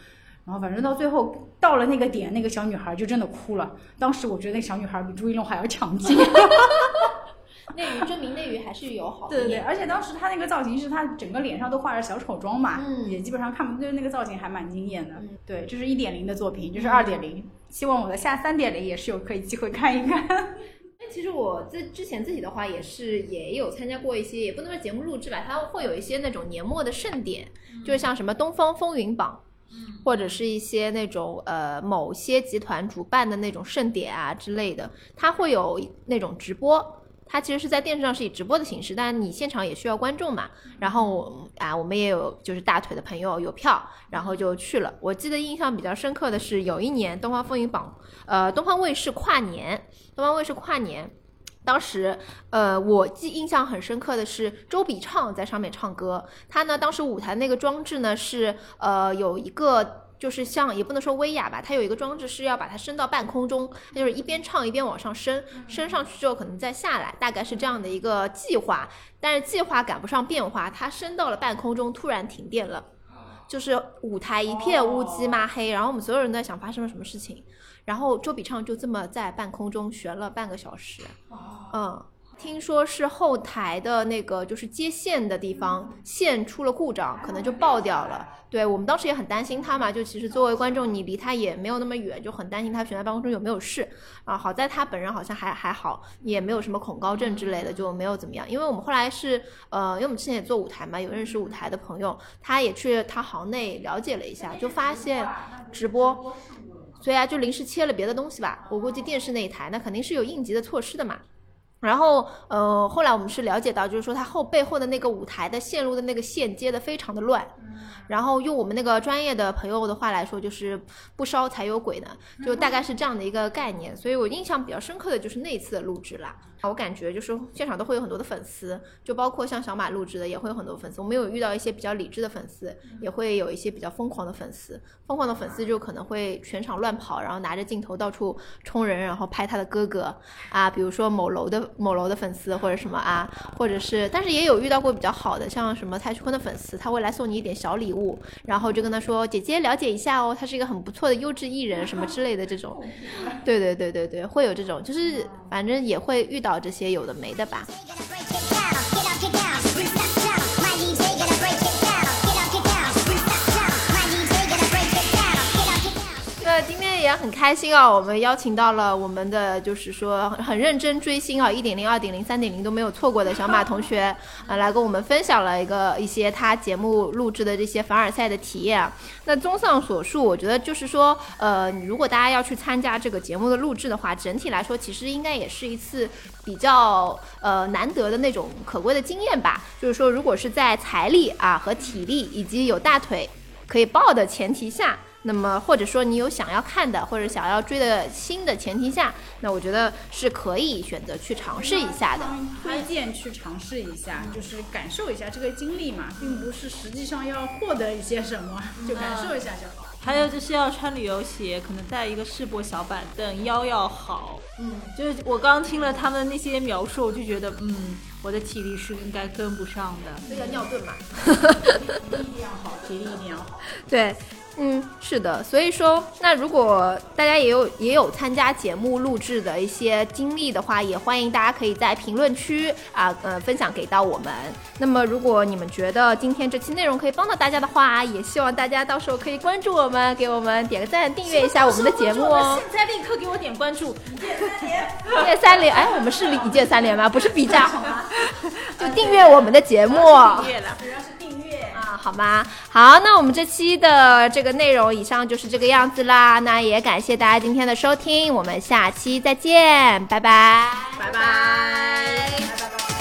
然后反正到最后到了那个点，那个小女孩就真的哭了。当时我觉得那小女孩比朱一龙还要强劲。内娱证明内娱还是有好的对对对，而且当时他那个造型是他整个脸上都画着小丑妆嘛，嗯也基本上看不对那个造型还蛮惊艳的。嗯对，这是一点零的作品，这是二点零，希望我的下三点零也是有可以机会看一看。那其实我自之前自己的话也是也有参加过一些，也不能说节目录制吧，它会有一些那种年末的盛典，就是像什么东方风云榜，或者是一些那种呃某些集团主办的那种盛典啊之类的，它会有那种直播。它其实是在电视上是以直播的形式，但你现场也需要观众嘛。然后啊，我们也有就是大腿的朋友有票，然后就去了。我记得印象比较深刻的是有一年东方风云榜，呃，东方卫视跨年，东方卫视跨年。当时，呃，我记印象很深刻的是周笔畅在上面唱歌。他呢，当时舞台那个装置呢是，呃，有一个就是像也不能说威亚吧，它有一个装置是要把它升到半空中，它就是一边唱一边往上升，升上去之后可能再下来，大概是这样的一个计划。但是计划赶不上变化，它升到了半空中，突然停电了。就是舞台一片乌漆嘛黑，然后我们所有人都在想发生了什么事情，然后周笔畅就这么在半空中悬了半个小时，嗯，听说是后台的那个就是接线的地方线出了故障，可能就爆掉了。对我们当时也很担心他嘛，就其实作为观众，你离他也没有那么远，就很担心他悬在半空中有没有事啊。好在他本人好像还还好，也没有什么恐高症之类的，就没有怎么样。因为我们后来是呃，因为我们之前也做舞台嘛，有认识舞台的朋友，他也去他行内了解了一下，就发现直播。所以啊，就临时切了别的东西吧。我估计电视那一台，那肯定是有应急的措施的嘛。然后，呃，后来我们是了解到，就是说它后背后的那个舞台的线路的那个线接的非常的乱。然后用我们那个专业的朋友的话来说，就是不烧才有鬼呢，就大概是这样的一个概念。所以我印象比较深刻的就是那一次的录制啦。我感觉就是现场都会有很多的粉丝，就包括像小马录制的也会有很多粉丝。我们有遇到一些比较理智的粉丝，也会有一些比较疯狂的粉丝。疯狂的粉丝就可能会全场乱跑，然后拿着镜头到处冲人，然后拍他的哥哥啊，比如说某楼的某楼的粉丝或者什么啊，或者是，但是也有遇到过比较好的，像什么蔡徐坤的粉丝，他会来送你一点小礼物，然后就跟他说姐姐了解一下哦，他是一个很不错的优质艺人 什么之类的这种。对对对对对，会有这种，就是反正也会遇到这些有的没的吧。也很开心啊，我们邀请到了我们的就是说很认真追星啊，一点零、二点零、三点零都没有错过的小马同学，呃，来跟我们分享了一个一些他节目录制的这些凡尔赛的体验啊。那综上所述，我觉得就是说，呃，如果大家要去参加这个节目的录制的话，整体来说其实应该也是一次比较呃难得的那种可贵的经验吧。就是说，如果是在财力啊和体力以及有大腿可以抱的前提下，那么或者说你有想要看的或者想要追的新的前提下，那我觉得是可以选择去尝试一下的。推荐去尝试一下，就是感受一下这个经历嘛，并不是实际上要获得一些什么，就感受一下就好。还有就是要穿旅游鞋，可能带一个世博小板凳，腰要好。嗯，就是我刚听了他们那些描述，我就觉得，嗯，我的体力是应该跟不上的。这叫尿遁嘛。体力一定要好，体力一定要好。对，嗯，是的，所以说，那如果大家也有也有参加节目录制的一些经历的话，也欢迎大家可以在评论区啊，呃，分享给到我们。那么，如果你们觉得今天这期内容可以帮到大家的话，也希望大家到时候可以关注我们，给我们点个赞，订阅一下我们的节目哦。现在立刻给我点关注，一键三连，一键三连哎，我们是一键三连吗？不是 B 站好吗？就订阅我们的节目。订阅了。主要是订阅。啊，好吗？好，那我们这期的这这个内容以上就是这个样子啦。那也感谢大家今天的收听，我们下期再见，拜拜，拜拜。